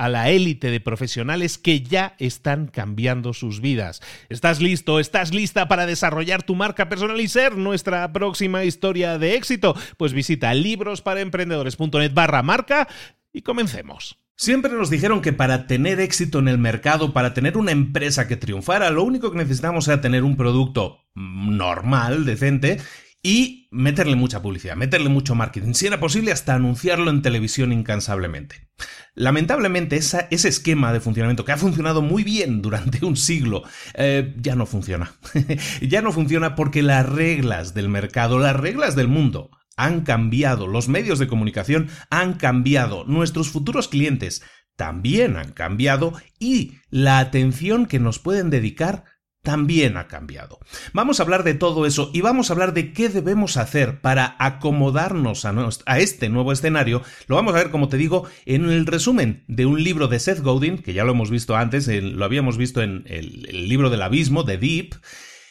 a la élite de profesionales que ya están cambiando sus vidas. ¿Estás listo? ¿Estás lista para desarrollar tu marca personal y ser nuestra próxima historia de éxito? Pues visita librosparaemprendedores.net barra marca y comencemos. Siempre nos dijeron que para tener éxito en el mercado, para tener una empresa que triunfara, lo único que necesitamos era tener un producto normal, decente, y meterle mucha publicidad, meterle mucho marketing, si era posible hasta anunciarlo en televisión incansablemente. Lamentablemente ese esquema de funcionamiento que ha funcionado muy bien durante un siglo eh, ya no funciona. ya no funciona porque las reglas del mercado, las reglas del mundo han cambiado, los medios de comunicación han cambiado, nuestros futuros clientes también han cambiado y la atención que nos pueden dedicar también ha cambiado. Vamos a hablar de todo eso y vamos a hablar de qué debemos hacer para acomodarnos a, este nuevo escenario. Lo vamos a ver, como te digo, en el resumen de un libro de Seth Godin, que ya lo hemos visto antes, lo habíamos visto en el, el libro del abismo, de Deep.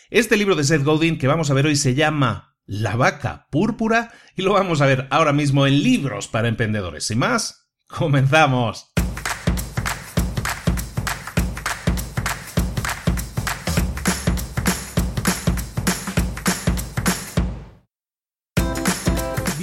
Este libro de Seth Godin que vamos a ver hoy se llama La vaca púrpura y lo vamos a ver ahora mismo en libros para emprendedores. Sin más, comenzamos.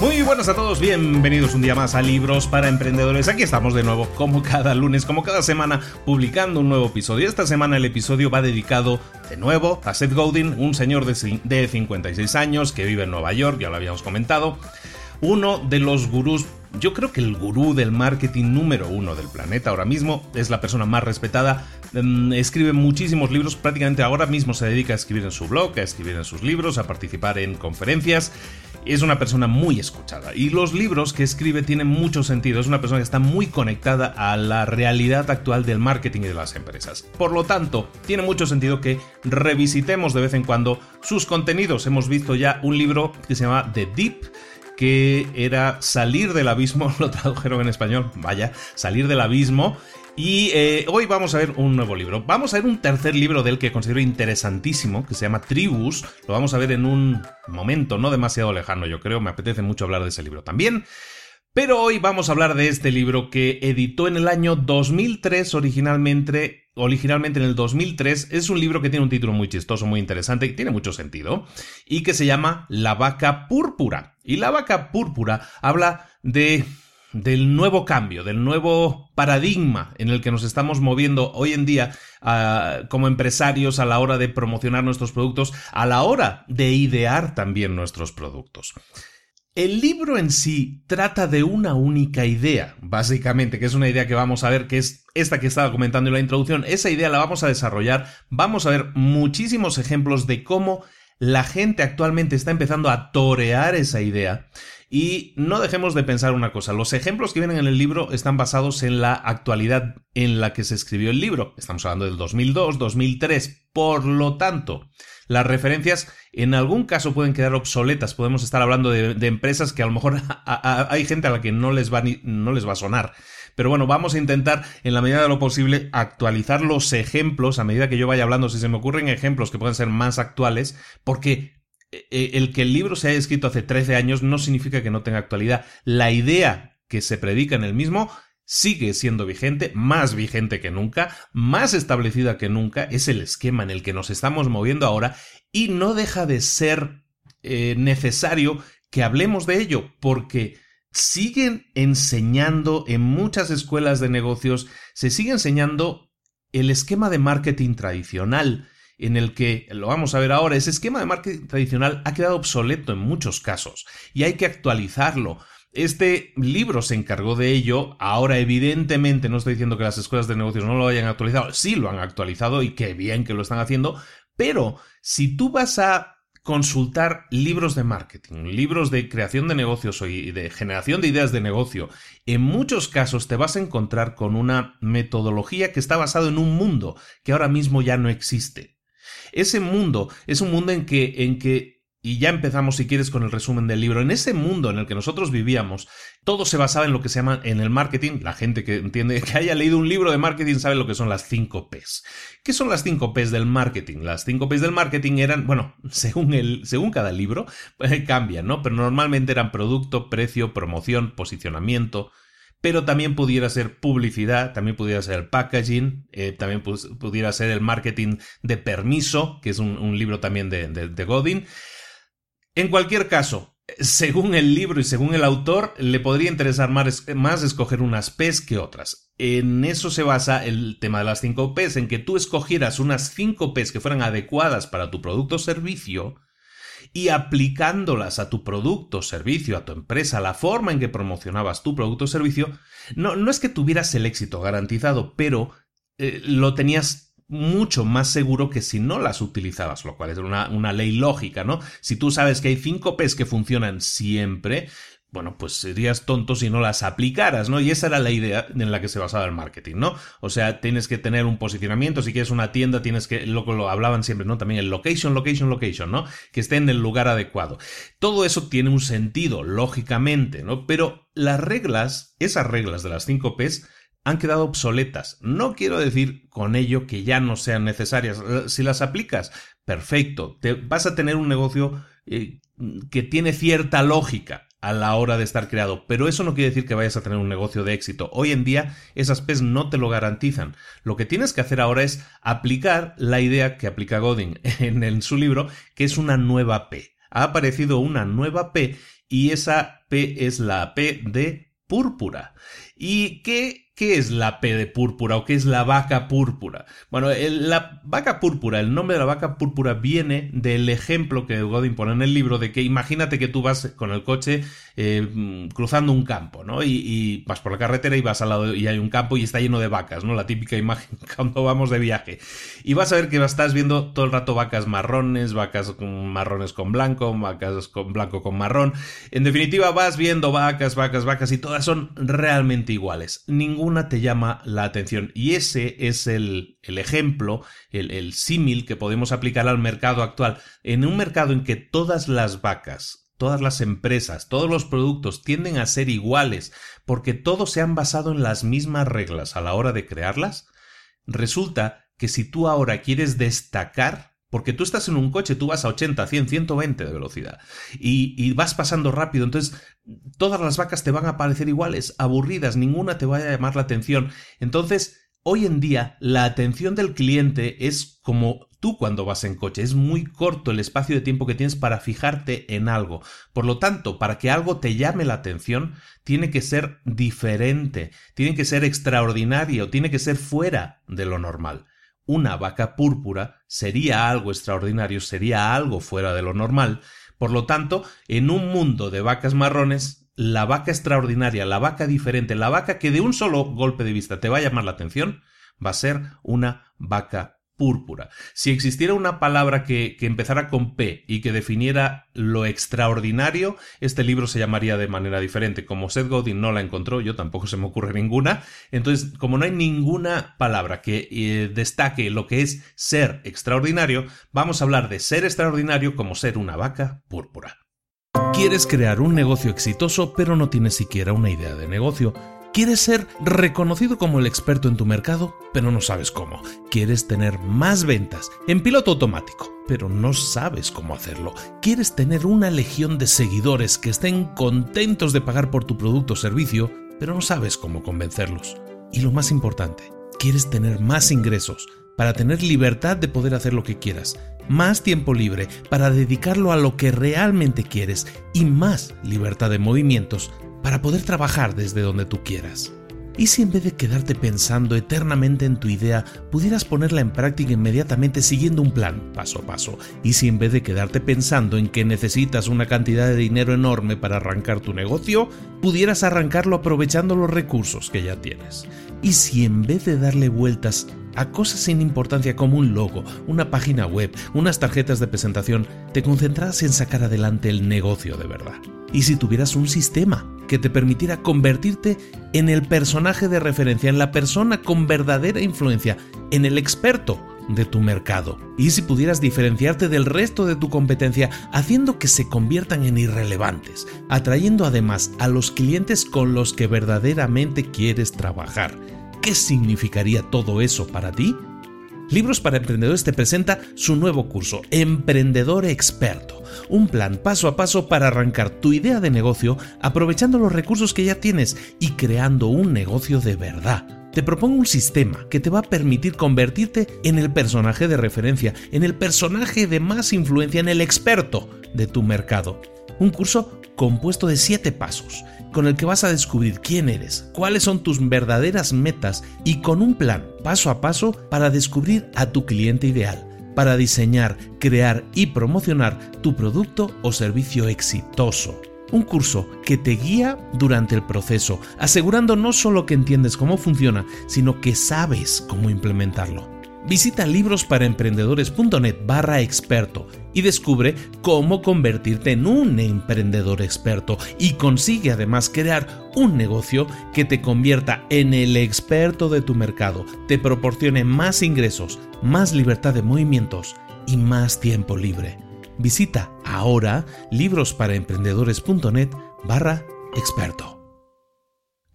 Muy buenas a todos, bienvenidos un día más a Libros para Emprendedores. Aquí estamos de nuevo, como cada lunes, como cada semana, publicando un nuevo episodio. Esta semana el episodio va dedicado de nuevo a Seth Godin, un señor de 56 años que vive en Nueva York, ya lo habíamos comentado. Uno de los gurús yo creo que el gurú del marketing número uno del planeta ahora mismo es la persona más respetada. Em, escribe muchísimos libros, prácticamente ahora mismo se dedica a escribir en su blog, a escribir en sus libros, a participar en conferencias es una persona muy escuchada y los libros que escribe tienen mucho sentido. Es una persona que está muy conectada a la realidad actual del marketing y de las empresas. Por lo tanto, tiene mucho sentido que revisitemos de vez en cuando sus contenidos. Hemos visto ya un libro que se llama The Deep que era salir del abismo, lo tradujeron en español, vaya, salir del abismo, Y eh, hoy vamos a ver un nuevo libro. Vamos a ver un tercer libro del que considero interesantísimo, que se llama Tribus. Lo vamos a ver en un momento no demasiado lejano, yo creo. Me apetece mucho hablar de ese libro también. Pero hoy vamos a hablar de este libro que editó en el año 2003 originalmente, originalmente en el 2003. Es un libro que tiene un título muy chistoso, muy interesante, y tiene mucho sentido, y que se llama La vaca púrpura. Y la vaca púrpura habla de del nuevo cambio, del nuevo paradigma en el que nos estamos moviendo hoy en día ah, como empresarios a la hora de promocionar nuestros productos, a la hora de idear también nuestros productos. El libro en sí trata de una única idea, básicamente, que es una idea que vamos a ver, que es esta que estaba comentando en la introducción. Esa idea la vamos a desarrollar, vamos a ver muchísimos ejemplos de cómo la gente actualmente está empezando a torear esa idea. Y no dejemos de pensar una cosa, los ejemplos que vienen en el libro están basados en la actualidad en la que se escribió el libro. Estamos hablando del 2002, 2003, por lo tanto, las referencias en algún caso pueden quedar obsoletas. Podemos estar hablando de, empresas que a lo mejor hay gente a la que no les, va no les va a sonar. Pero bueno, vamos a intentar, en la medida de lo posible, actualizar los ejemplos a medida que yo vaya hablando. Si se me ocurren ejemplos que puedan ser más actuales, porque el que el libro se haya escrito hace 13 años no significa que no tenga actualidad. La idea que se predica en el mismo sigue siendo vigente, más vigente que nunca, más establecida que nunca, es el esquema en el que nos estamos moviendo ahora y no deja de ser eh, necesario que hablemos de ello porque siguen enseñando en muchas escuelas de negocios, se sigue enseñando el esquema de marketing tradicional en el que, lo vamos a ver ahora, ese esquema de marketing tradicional ha quedado obsoleto en muchos casos y hay que actualizarlo. Este libro se encargó de ello. Ahora, evidentemente, no estoy diciendo que las escuelas de negocios no lo hayan actualizado. Sí lo han actualizado y qué bien que lo están haciendo. Pero si tú vas a consultar libros de marketing, libros de creación de negocios y de generación de ideas de negocio, en muchos casos te vas a encontrar con una metodología que está basada en un mundo que ahora mismo ya no existe. Ese mundo es un mundo en que, en que y ya empezamos, si quieres, con el resumen del libro. En ese mundo en el que nosotros vivíamos, todo se basaba en lo que se llama en el marketing. La gente que entiende, que haya leído un libro de marketing sabe lo que son las 5 Ps. ¿Qué son las 5 Ps del marketing? Las 5 Ps del marketing eran, bueno, según, el, según cada libro, cambian, ¿no? Pero normalmente eran producto, precio, promoción, posicionamiento, pero también pudiera ser publicidad, también pudiera ser packaging, eh, también pudiera ser el marketing de permiso, que es un, libro también de, de Godin. En cualquier caso, según el libro y según el autor, le podría interesar más, escoger unas P's que otras. En eso se basa el tema de las 5 P's, en que tú escogieras unas 5 P's que fueran adecuadas para tu producto o servicio y aplicándolas a tu producto servicio, a tu empresa, la forma en que promocionabas tu producto o servicio, no, no es que tuvieras el éxito garantizado, pero eh, lo tenías mucho más seguro que si no las utilizabas, lo cual es una, una ley lógica, ¿no? Si tú sabes que hay cinco P's que funcionan siempre, bueno, pues serías tonto si no las aplicaras, ¿no? Y esa era la idea en la que se basaba el marketing, ¿no? O sea, tienes que tener un posicionamiento, si quieres una tienda, tienes que, lo, lo hablaban siempre, ¿no? También el location, location, location, ¿no? Que esté en el lugar adecuado. Todo eso tiene un sentido, lógicamente, ¿no? Pero las reglas, esas reglas de las cinco P's, han quedado obsoletas. No quiero decir con ello que ya no sean necesarias. Si las aplicas, perfecto. Te vas a tener un negocio eh, que tiene cierta lógica a la hora de estar creado, pero eso no quiere decir que vayas a tener un negocio de éxito. Hoy en día esas P's no te lo garantizan. Lo que tienes que hacer ahora es aplicar la idea que aplica Godin en, en su libro, que es una nueva P. Ha aparecido una nueva P y esa P es la P de púrpura. ¿Y qué ¿Qué es la P de púrpura o qué es la vaca púrpura? Bueno, la vaca púrpura, el nombre de la vaca púrpura viene del ejemplo que Godin pone en el libro de que imagínate que tú vas con el coche eh, cruzando un campo, ¿no? Y, vas por la carretera y vas al lado y hay un campo y está lleno de vacas, ¿no? La típica imagen cuando vamos de viaje. Y vas a ver que estás viendo todo el rato vacas marrones, vacas con marrones con blanco, vacas con blanco con marrón. En definitiva, vas viendo vacas, vacas, vacas y todas son realmente iguales. Ningún una te llama la atención. Y ese es el, ejemplo, el, el símil que podemos aplicar al mercado actual. En un mercado en que todas las vacas todas las empresas, todos los productos tienden a ser iguales porque todos se han basado en las mismas reglas a la hora de crearlas, resulta que si tú ahora quieres destacar, porque tú estás en un coche, tú vas a 80, 100, 120 de velocidad y, vas pasando rápido, entonces todas las vacas te van a parecer iguales, aburridas, ninguna te va a llamar la atención. Entonces, hoy en día, la atención del cliente es como tú cuando vas en coche. Es muy corto el espacio de tiempo que tienes para fijarte en algo. Por lo tanto, para que algo te llame la atención, tiene que ser diferente, tiene que ser extraordinario, tiene que ser fuera de lo normal. Una vaca púrpura sería algo extraordinario, sería algo fuera de lo normal. Por lo tanto, en un mundo de vacas marrones, la vaca extraordinaria, la vaca diferente, la vaca que de un solo golpe de vista te va a llamar la atención, va a ser una vaca púrpura. Si existiera una palabra que, que, empezara con P y que definiera lo extraordinario, este libro se llamaría de manera diferente. Como Seth Godin no la encontró, yo tampoco se me ocurre ninguna. Entonces, como no hay ninguna palabra que eh, destaque lo que es ser extraordinario, vamos a hablar de ser extraordinario como ser una vaca púrpura. Quieres crear un negocio exitoso, pero no tienes siquiera una idea de negocio. Quieres ser reconocido como el experto en tu mercado, pero no sabes cómo. Quieres tener más ventas en piloto automático, pero no sabes cómo hacerlo. Quieres tener una legión de seguidores que estén contentos de pagar por tu producto o servicio, pero no sabes cómo convencerlos. Y lo más importante, quieres tener más ingresos para tener libertad de poder hacer lo que quieras, más tiempo libre para dedicarlo a lo que realmente quieres y más libertad de movimientos para poder trabajar desde donde tú quieras. ¿Y si en vez de quedarte pensando eternamente en tu idea, pudieras ponerla en práctica inmediatamente siguiendo un plan, paso a paso? ¿Y si en vez de quedarte pensando en que necesitas una cantidad de dinero enorme para arrancar tu negocio, pudieras arrancarlo aprovechando los recursos que ya tienes? ¿Y si en vez de darle vueltas a cosas sin importancia como un logo, una página web, unas tarjetas de presentación, te concentras en sacar adelante el negocio de verdad? ¿Y si tuvieras un sistema que te permitiera convertirte en el personaje de referencia, en la persona con verdadera influencia, en el experto de tu mercado. Y si pudieras diferenciarte del resto de tu competencia haciendo que se conviertan en irrelevantes, atrayendo además a los clientes con los que verdaderamente quieres trabajar. ¿Qué significaría todo eso para ti? Libros para Emprendedores te presenta su nuevo curso, Emprendedor Experto, un plan paso a paso para arrancar tu idea de negocio aprovechando los recursos que ya tienes y creando un negocio de verdad. Te propongo un sistema que te va a permitir convertirte en el personaje de referencia, en el personaje de más influencia, en el experto de tu mercado. Un curso compuesto de 7 pasos con el que vas a descubrir quién eres, cuáles son tus verdaderas metas y con un plan paso a paso para descubrir a tu cliente ideal, para diseñar, crear y promocionar tu producto o servicio exitoso. Un curso que te guía durante el proceso, asegurando no solo que entiendes cómo funciona, sino que sabes cómo implementarlo. Visita librosparaemprendedores.net barra experto y descubre cómo convertirte en un emprendedor experto y consigue además crear un negocio que te convierta en el experto de tu mercado, te proporcione más ingresos, más libertad de movimientos y más tiempo libre. Visita ahora librosparaemprendedores.net barra experto.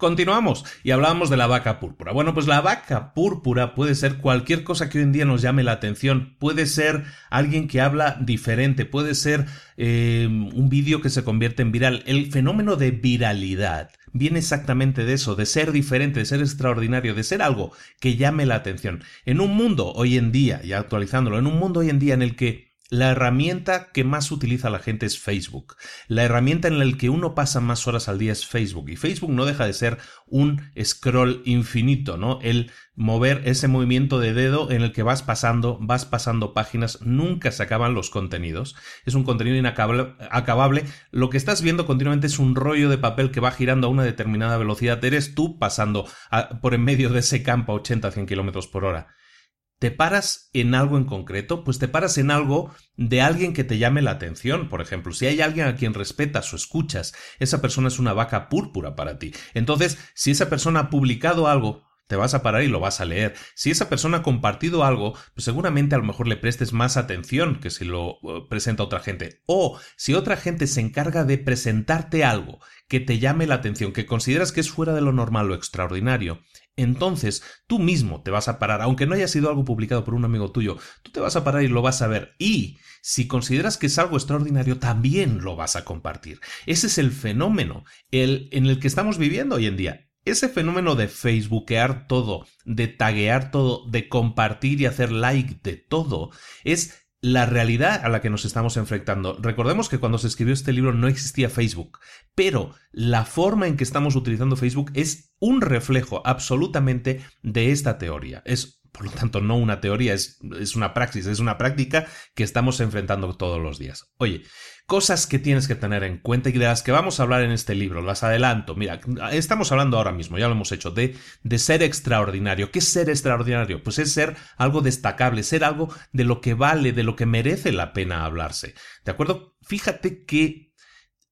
Continuamos y hablábamos de la vaca púrpura. Bueno, pues la vaca púrpura puede ser cualquier cosa que hoy en día nos llame la atención. Puede ser alguien que habla diferente, puede ser eh, un vídeo que se convierte en viral. El fenómeno de viralidad viene exactamente de eso, de ser diferente, de ser extraordinario, de ser algo que llame la atención. En un mundo hoy en día, ya actualizándolo, en un mundo hoy en día en el que la herramienta que más utiliza la gente es Facebook. La herramienta en la que uno pasa más horas al día es Facebook. Y Facebook no deja de ser un scroll infinito, ¿no? El mover ese movimiento de dedo en el que vas pasando, vas pasando páginas, nunca se acaban los contenidos. Es un contenido inacabable. Lo que estás viendo continuamente es un rollo de papel que va girando a una determinada velocidad. Eres tú pasando por en medio de ese campo a 80-100 kilómetros por hora. ¿Te paras en algo en concreto? Pues te paras en algo de alguien que te llame la atención. Por ejemplo, si hay alguien a quien respetas o escuchas, esa persona es una vaca púrpura para ti. Entonces, si esa persona ha publicado algo, te vas a parar y lo vas a leer. Si esa persona ha compartido algo, pues seguramente a lo mejor le prestes más atención que si lo eh, presenta otra gente. O si otra gente se encarga de presentarte algo que te llame la atención, que consideras que es fuera de lo normal o extraordinario, entonces tú mismo te vas a parar, aunque no haya sido algo publicado por un amigo tuyo, tú te vas a parar y lo vas a ver. Y si consideras que es algo extraordinario, también lo vas a compartir. Ese es el fenómeno el, en el que estamos viviendo hoy en día. Ese fenómeno de facebookear todo, de taguear todo, de compartir y hacer like de todo, es la realidad a la que nos estamos enfrentando. Recordemos que cuando se escribió este libro no existía Facebook, pero la forma en que estamos utilizando Facebook es un reflejo absolutamente de esta teoría. Es por lo tanto, no una teoría, es, es, una praxis, es una práctica que estamos enfrentando todos los días. Oye, cosas que tienes que tener en cuenta y de las que vamos a hablar en este libro, las adelanto. Mira, estamos hablando ahora mismo, ya lo hemos hecho, de, de ser extraordinario. ¿Qué es ser extraordinario? Pues es ser algo destacable, ser algo de lo que vale, de lo que merece la pena hablarse. ¿De acuerdo? Fíjate que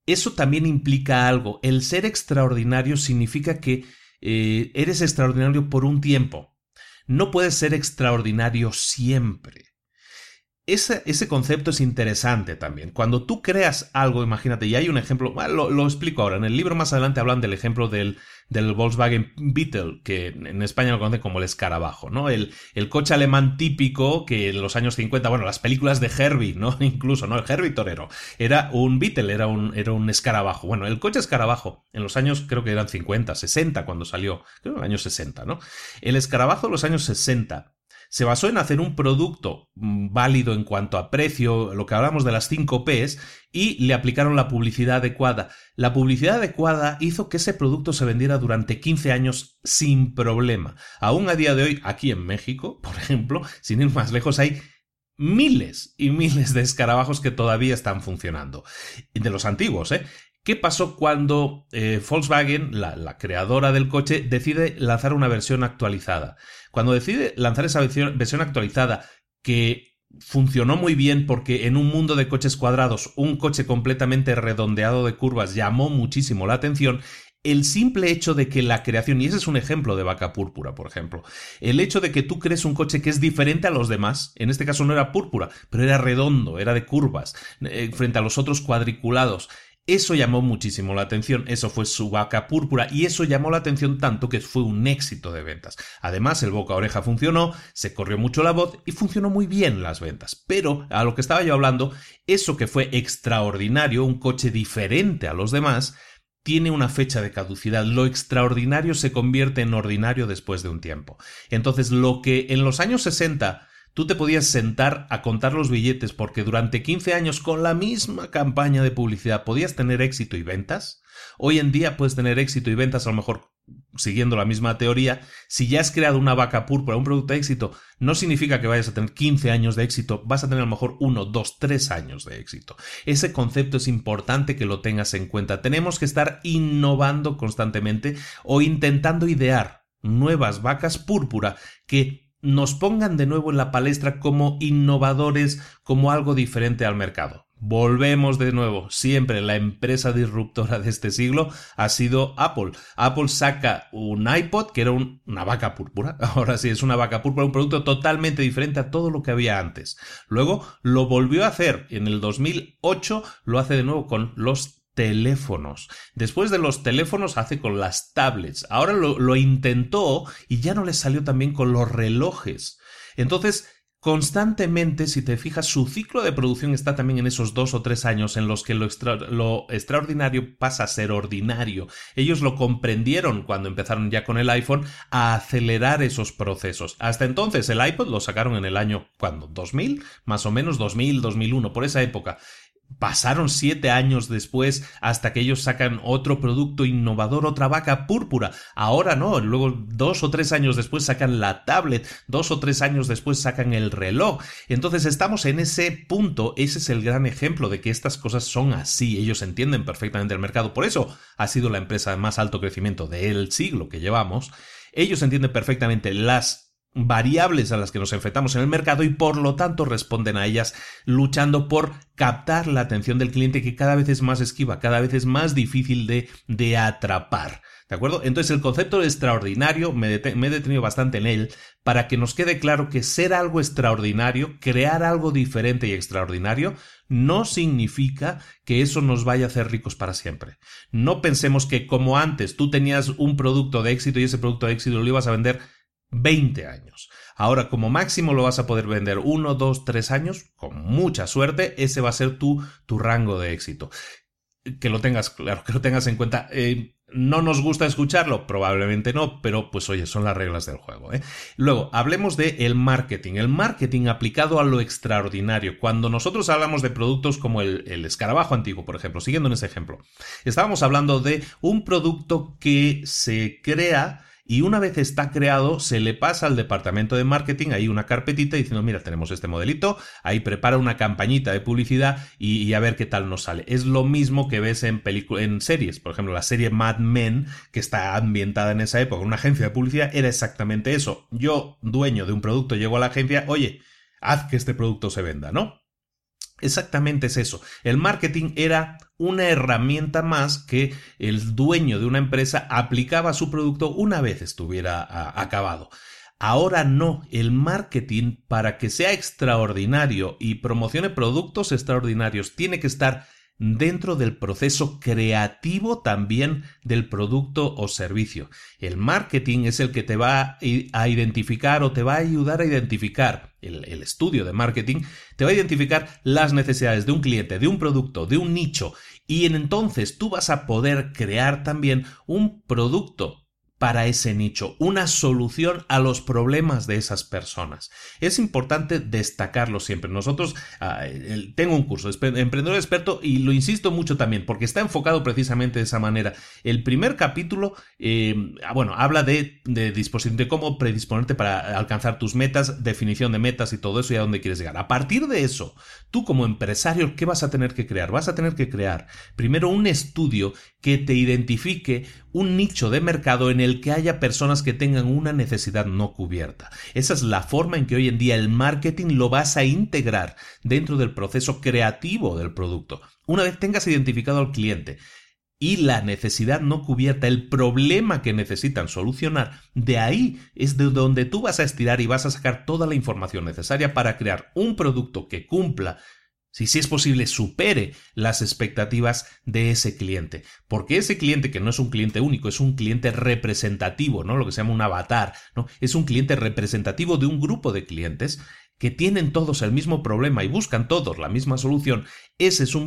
eso también implica algo. El ser extraordinario significa que eh, eres extraordinario por un tiempo no puedes ser extraordinario siempre. Ese, ese, concepto es interesante también. Cuando tú creas algo, imagínate, y hay un ejemplo, lo, lo, explico ahora, en el libro más adelante hablan del ejemplo del, del Volkswagen Beetle, que en España lo conocen como el escarabajo, ¿no? El, el coche alemán típico que en los años 50, bueno, las películas de Herbie, ¿no? Incluso, ¿no? El Herbie Torero. Era un Beetle, era un, era un escarabajo. Bueno, el coche escarabajo, en los años, creo que eran 50, 60 cuando salió, creo que en los años 60, ¿no? El escarabajo de los años 60 se basó en hacer un producto mm, válido en cuanto a precio, lo que hablamos de las 5 Ps, y le aplicaron la publicidad adecuada. La publicidad adecuada hizo que ese producto se vendiera durante 15 años sin problema. Aún a día de hoy, aquí en México, por ejemplo, sin ir más lejos, hay miles y miles de escarabajos que todavía están funcionando. De los antiguos, ¿eh? ¿Qué pasó cuando eh, Volkswagen, la, creadora del coche, decide lanzar una versión actualizada? Cuando decide lanzar esa versión, actualizada que funcionó muy bien porque en un mundo de coches cuadrados, un coche completamente redondeado de curvas llamó muchísimo la atención, el simple hecho de que la creación, y ese es un ejemplo de vaca púrpura, por ejemplo, el hecho de que tú crees un coche que es diferente a los demás, en este caso no era púrpura, pero era redondo, era de curvas, eh, frente a los otros cuadriculados, eso llamó muchísimo la atención, eso fue su vaca púrpura y eso llamó la atención tanto que fue un éxito de ventas. Además, el boca a oreja funcionó, se corrió mucho la voz y funcionó muy bien las ventas. Pero, a lo que estaba yo hablando, eso que fue extraordinario, un coche diferente a los demás, tiene una fecha de caducidad. Lo extraordinario se convierte en ordinario después de un tiempo. Entonces, lo que en los años 60 tú te podías sentar a contar los billetes porque durante 15 años con la misma campaña de publicidad podías tener éxito y ventas. Hoy en día puedes tener éxito y ventas a lo mejor siguiendo la misma teoría. Si ya has creado una vaca púrpura, un producto de éxito, no significa que vayas a tener 15 años de éxito, vas a tener a lo mejor 1, 2, 3 años de éxito. Ese concepto es importante que lo tengas en cuenta. Tenemos que estar innovando constantemente o intentando idear nuevas vacas púrpura que nos pongan de nuevo en la palestra como innovadores, como algo diferente al mercado. Volvemos de nuevo, siempre la empresa disruptora de este siglo ha sido Apple. Apple saca un iPod que era una vaca púrpura, ahora sí es una vaca púrpura, un producto totalmente diferente a todo lo que había antes. Luego lo volvió a hacer en el 2008, lo hace de nuevo con los teléfonos. Después de los teléfonos hace con las tablets. Ahora lo, intentó y ya no le salió también con los relojes. Entonces, constantemente, si te fijas, su ciclo de producción está también en esos dos o tres años en los que lo, extraordinario pasa a ser ordinario. Ellos lo comprendieron cuando empezaron ya con el iPhone a acelerar esos procesos. Hasta entonces el iPod lo sacaron en el año, ¿cuándo? 2000, más o menos 2000, 2001, por esa época. Pasaron siete años después hasta que ellos sacan otro producto innovador, otra vaca púrpura. Ahora no, luego dos o tres años después sacan la tablet, dos o tres años después sacan el reloj. Entonces estamos en ese punto, ese es el gran ejemplo de que estas cosas son así, ellos entienden perfectamente el mercado. Por eso ha sido la empresa de más alto crecimiento del siglo que llevamos. Ellos entienden perfectamente las variables a las que nos enfrentamos en el mercado y por lo tanto responden a ellas luchando por captar la atención del cliente que cada vez es más esquiva, cada vez es más difícil de, de atrapar. ¿De acuerdo? Entonces el concepto de extraordinario me, me, he detenido bastante en él para que nos quede claro que ser algo extraordinario, crear algo diferente y extraordinario, no significa que eso nos vaya a hacer ricos para siempre. No pensemos que como antes tú tenías un producto de éxito y ese producto de éxito lo ibas a vender 20 años. Ahora, como máximo lo vas a poder vender 1, 2, 3 años, con mucha suerte, ese va a ser tu, tu rango de éxito. Que lo tengas claro, que lo tengas en cuenta. Eh, ¿No nos gusta escucharlo? Probablemente no, pero pues oye, son las reglas del juego. ¿eh? Luego, hablemos de el marketing. El marketing aplicado a lo extraordinario. Cuando nosotros hablamos de productos como el, el escarabajo antiguo, por ejemplo, siguiendo en ese ejemplo, estábamos hablando de un producto que se crea y una vez está creado, se le pasa al departamento de marketing ahí una carpetita diciendo, mira, tenemos este modelito, ahí prepara una campañita de publicidad y, a ver qué tal nos sale. Es lo mismo que ves en, en series, por ejemplo, la serie Mad Men, que está ambientada en esa época, una agencia de publicidad, era exactamente eso. Yo, dueño de un producto, llego a la agencia, oye, haz que este producto se venda, ¿no? Exactamente es eso. El marketing era una herramienta más que el dueño de una empresa aplicaba a su producto una vez estuviera acabado. Ahora no, el marketing para que sea extraordinario y promocione productos extraordinarios tiene que estar dentro del proceso creativo también del producto o servicio. El marketing es el que te va a identificar o te va a ayudar a identificar, el, estudio de marketing, te va a identificar las necesidades de un cliente, de un producto, de un nicho, y entonces tú vas a poder crear también un producto para ese nicho, una solución a los problemas de esas personas. Es importante destacarlo siempre. Nosotros, ah, tengo un curso, de Emprendedor Experto, y lo insisto mucho también, porque está enfocado precisamente de esa manera. El primer capítulo, eh, ah, bueno, habla de, de, de cómo predisponerte para alcanzar tus metas, definición de metas y todo eso y a dónde quieres llegar. A partir de eso, tú como empresario, ¿qué vas a tener que crear? Vas a tener que crear primero un estudio que te identifique un nicho de mercado en el que haya personas que tengan una necesidad no cubierta. Esa es la forma en que hoy en día el marketing lo vas a integrar dentro del proceso creativo del producto. Una vez tengas identificado al cliente, y la necesidad no cubierta, el problema que necesitan solucionar, de ahí es de donde tú vas a estirar y vas a sacar toda la información necesaria para crear un producto que cumpla si, si es posible, supere las expectativas de ese cliente. Porque ese cliente, que no es un cliente único, es un cliente representativo, ¿no? Lo que se llama un avatar, ¿no? Es un cliente representativo de un grupo de clientes que tienen todos el mismo problema y buscan todos la misma solución. Ese es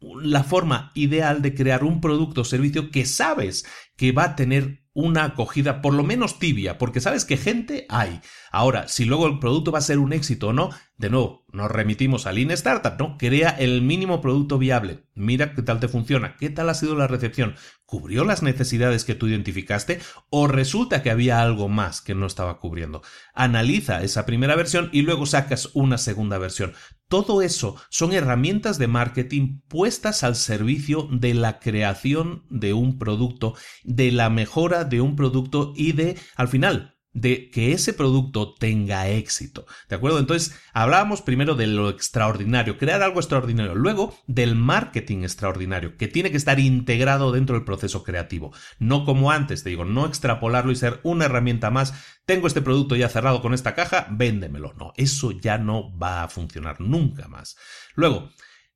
la forma ideal de crear un producto o servicio que sabes que va a tener una acogida por lo menos tibia, porque sabes que gente hay. Ahora, si luego el producto va a ser un éxito o no, de nuevo, nos remitimos al Lean ¿no? Crea el mínimo producto viable. Mira qué tal te funciona, qué tal ha sido la recepción. ¿Cubrió las necesidades que tú identificaste o resulta que había algo más que no estaba cubriendo? Analiza esa primera versión y luego sacas una segunda versión. Todo eso son herramientas de marketing puestas al servicio de la creación de un producto, de la mejora de un producto y de, al final, de que ese producto tenga éxito. ¿De acuerdo? Entonces, hablábamos primero de lo extraordinario, crear algo extraordinario, luego del marketing extraordinario, que tiene que estar integrado dentro del proceso creativo. No como antes, te digo, no extrapolarlo y ser una herramienta más. Tengo este producto ya cerrado con esta caja, véndemelo. No, eso ya no va a funcionar nunca más. Luego,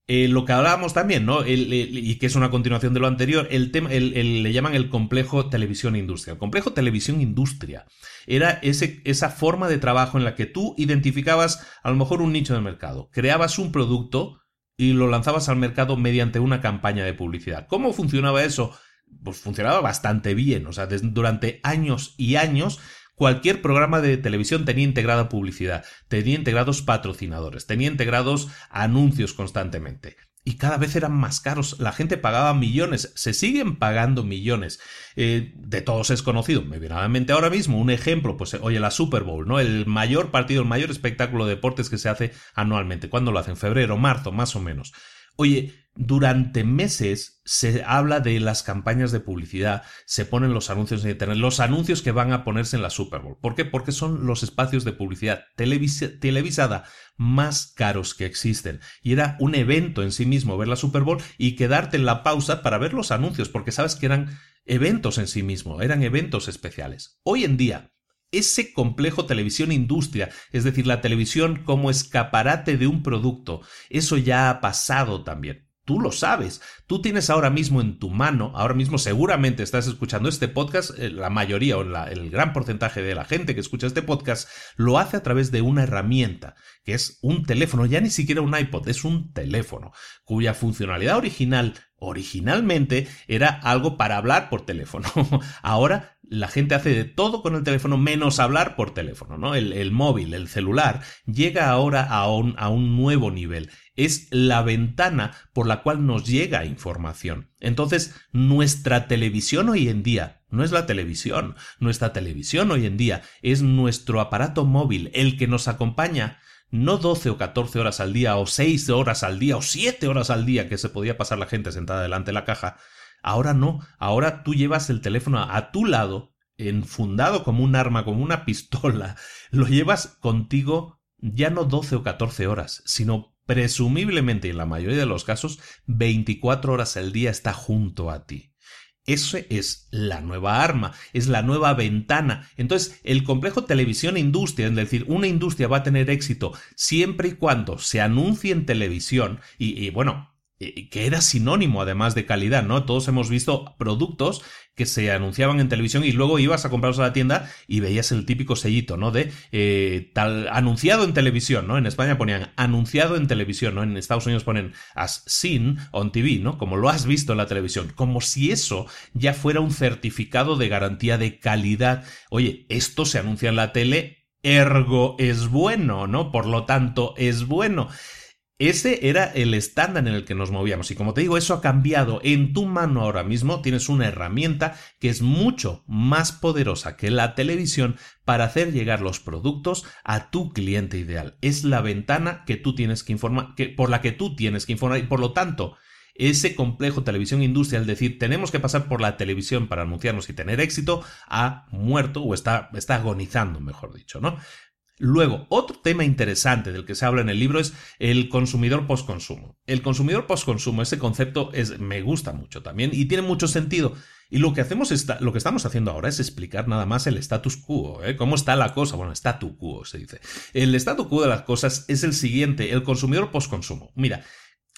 eh, lo que hablábamos también, ¿no? y que es una continuación de lo anterior, el tema, le llaman el complejo televisión industria. El complejo televisión industria era ese, esa forma de trabajo en la que tú identificabas a lo mejor un nicho de mercado, creabas un producto y lo lanzabas al mercado mediante una campaña de publicidad. ¿Cómo funcionaba eso? Pues funcionaba bastante bien, o sea, durante años y años Cualquier programa de televisión tenía integrada publicidad, tenía integrados patrocinadores, tenía integrados anuncios constantemente. Y cada vez eran más caros. La gente pagaba millones. Se siguen pagando millones. Eh, de todos es conocido. Me viene a la mente ahora mismo un ejemplo. Pues oye, la Super Bowl, ¿no? El mayor partido, el mayor espectáculo de deportes que se hace anualmente. ¿Cuándo lo hacen? Febrero, marzo, más o menos. Oye, durante meses se habla de las campañas de publicidad, se ponen los anuncios en Internet, los anuncios que van a ponerse en la Super Bowl. ¿Por qué? Porque son los espacios de publicidad televisada más caros que existen. Y era un evento en sí mismo ver la Super Bowl y quedarte en la pausa para ver los anuncios, porque sabes que eran eventos en sí mismo, eran eventos especiales. Hoy en día, ese complejo televisión industria, es decir, la televisión como escaparate de un producto, eso ya ha pasado también. Tú lo sabes. Tú tienes ahora mismo en tu mano, ahora mismo seguramente estás escuchando este podcast, eh, la mayoría o el gran porcentaje de la gente que escucha este podcast lo hace a través de una herramienta, que es un teléfono, ya ni siquiera un iPod, es un teléfono, cuya funcionalidad original originalmente era algo para hablar por teléfono. Ahora la gente hace de todo con el teléfono menos hablar por teléfono, ¿no? El, móvil, el celular, llega ahora a un, a un nuevo nivel. Es la ventana por la cual nos llega información. Entonces, nuestra televisión hoy en día no es la televisión. Nuestra televisión hoy en día es nuestro aparato móvil, el que nos acompaña no 12 o 14 horas al día, o 6 horas al día, o 7 horas al día que se podía pasar la gente sentada delante de la caja. Ahora no, ahora tú llevas el teléfono a tu lado, enfundado como un arma, como una pistola, lo llevas contigo ya no 12 o 14 horas, sino presumiblemente en la mayoría de los casos 24 horas al día está junto a ti. Eso es la nueva arma, es la nueva ventana. Entonces, el complejo televisión-industria, es decir, una industria va a tener éxito siempre y cuando se anuncie en televisión, y, y bueno, que era sinónimo además de calidad, ¿no? Todos hemos visto productos que se anunciaban en televisión y luego ibas a comprarlos a la tienda y veías el típico sellito, ¿no? De eh, tal anunciado en televisión, ¿no? En España ponían anunciado en televisión, ¿no? En Estados Unidos ponen as seen on TV, ¿no? Como lo has visto en la televisión, como si eso ya fuera un certificado de garantía de calidad. Oye, esto se anuncia en la tele, ergo es bueno, ¿no? Por lo tanto, es bueno. Ese era el estándar en el que nos movíamos y como te digo, eso ha cambiado. En tu mano ahora mismo tienes una herramienta que es mucho más poderosa que la televisión para hacer llegar los productos a tu cliente ideal. Es la ventana que tú tienes que informar, que, por la que tú tienes que informar y por lo tanto ese complejo televisión industrial, decir, tenemos que pasar por la televisión para anunciarnos y tener éxito, ha muerto o está, está agonizando, mejor dicho, ¿no? Luego, otro tema interesante del que se habla en el libro es el consumidor postconsumo. El consumidor postconsumo, ese concepto es, me gusta mucho también y tiene mucho sentido. Y lo que hacemos lo que estamos haciendo ahora es explicar nada más el status quo, ¿eh? cómo está la cosa. Bueno, statu quo se dice. El status quo de las cosas es el siguiente, el consumidor postconsumo. Mira,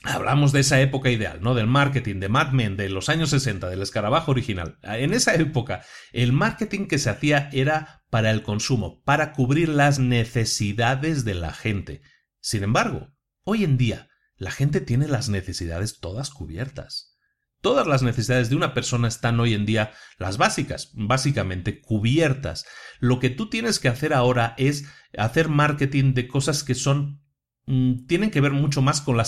Hablamos de esa época ideal, ¿no? Del marketing, de Mad Men, de los años 60, del escarabajo original. En esa época, el marketing que se hacía era para el consumo, para cubrir las necesidades de la gente. Sin embargo, hoy en día, la gente tiene las necesidades todas cubiertas. Todas las necesidades de una persona están hoy en día, las básicas, básicamente cubiertas. Lo que tú tienes que hacer ahora es hacer marketing de cosas que son Mm, tienen que ver mucho más con la,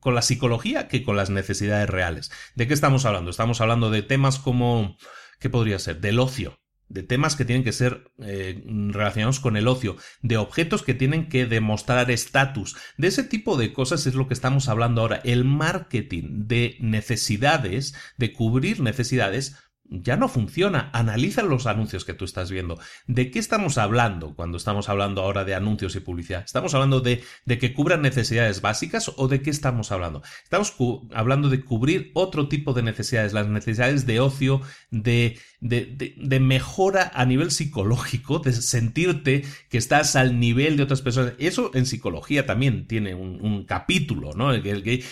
con la psicología que con las necesidades reales. ¿De qué estamos hablando? Estamos hablando de temas como, ¿qué podría ser? Del ocio, de temas que tienen que ser eh, relacionados con el ocio, de objetos que tienen que demostrar estatus, de ese tipo de cosas es lo que estamos hablando ahora. El marketing de necesidades, de cubrir necesidades, ya no funciona. Analiza los anuncios que tú estás viendo. ¿De qué estamos hablando cuando estamos hablando ahora de anuncios y publicidad? ¿Estamos hablando de, de que cubran necesidades básicas o de qué estamos hablando? Estamos hablando de cubrir otro tipo de necesidades, las necesidades de ocio, de, de, de, mejora a nivel psicológico, de sentirte que estás al nivel de otras personas. Eso en psicología también tiene un, capítulo, ¿no?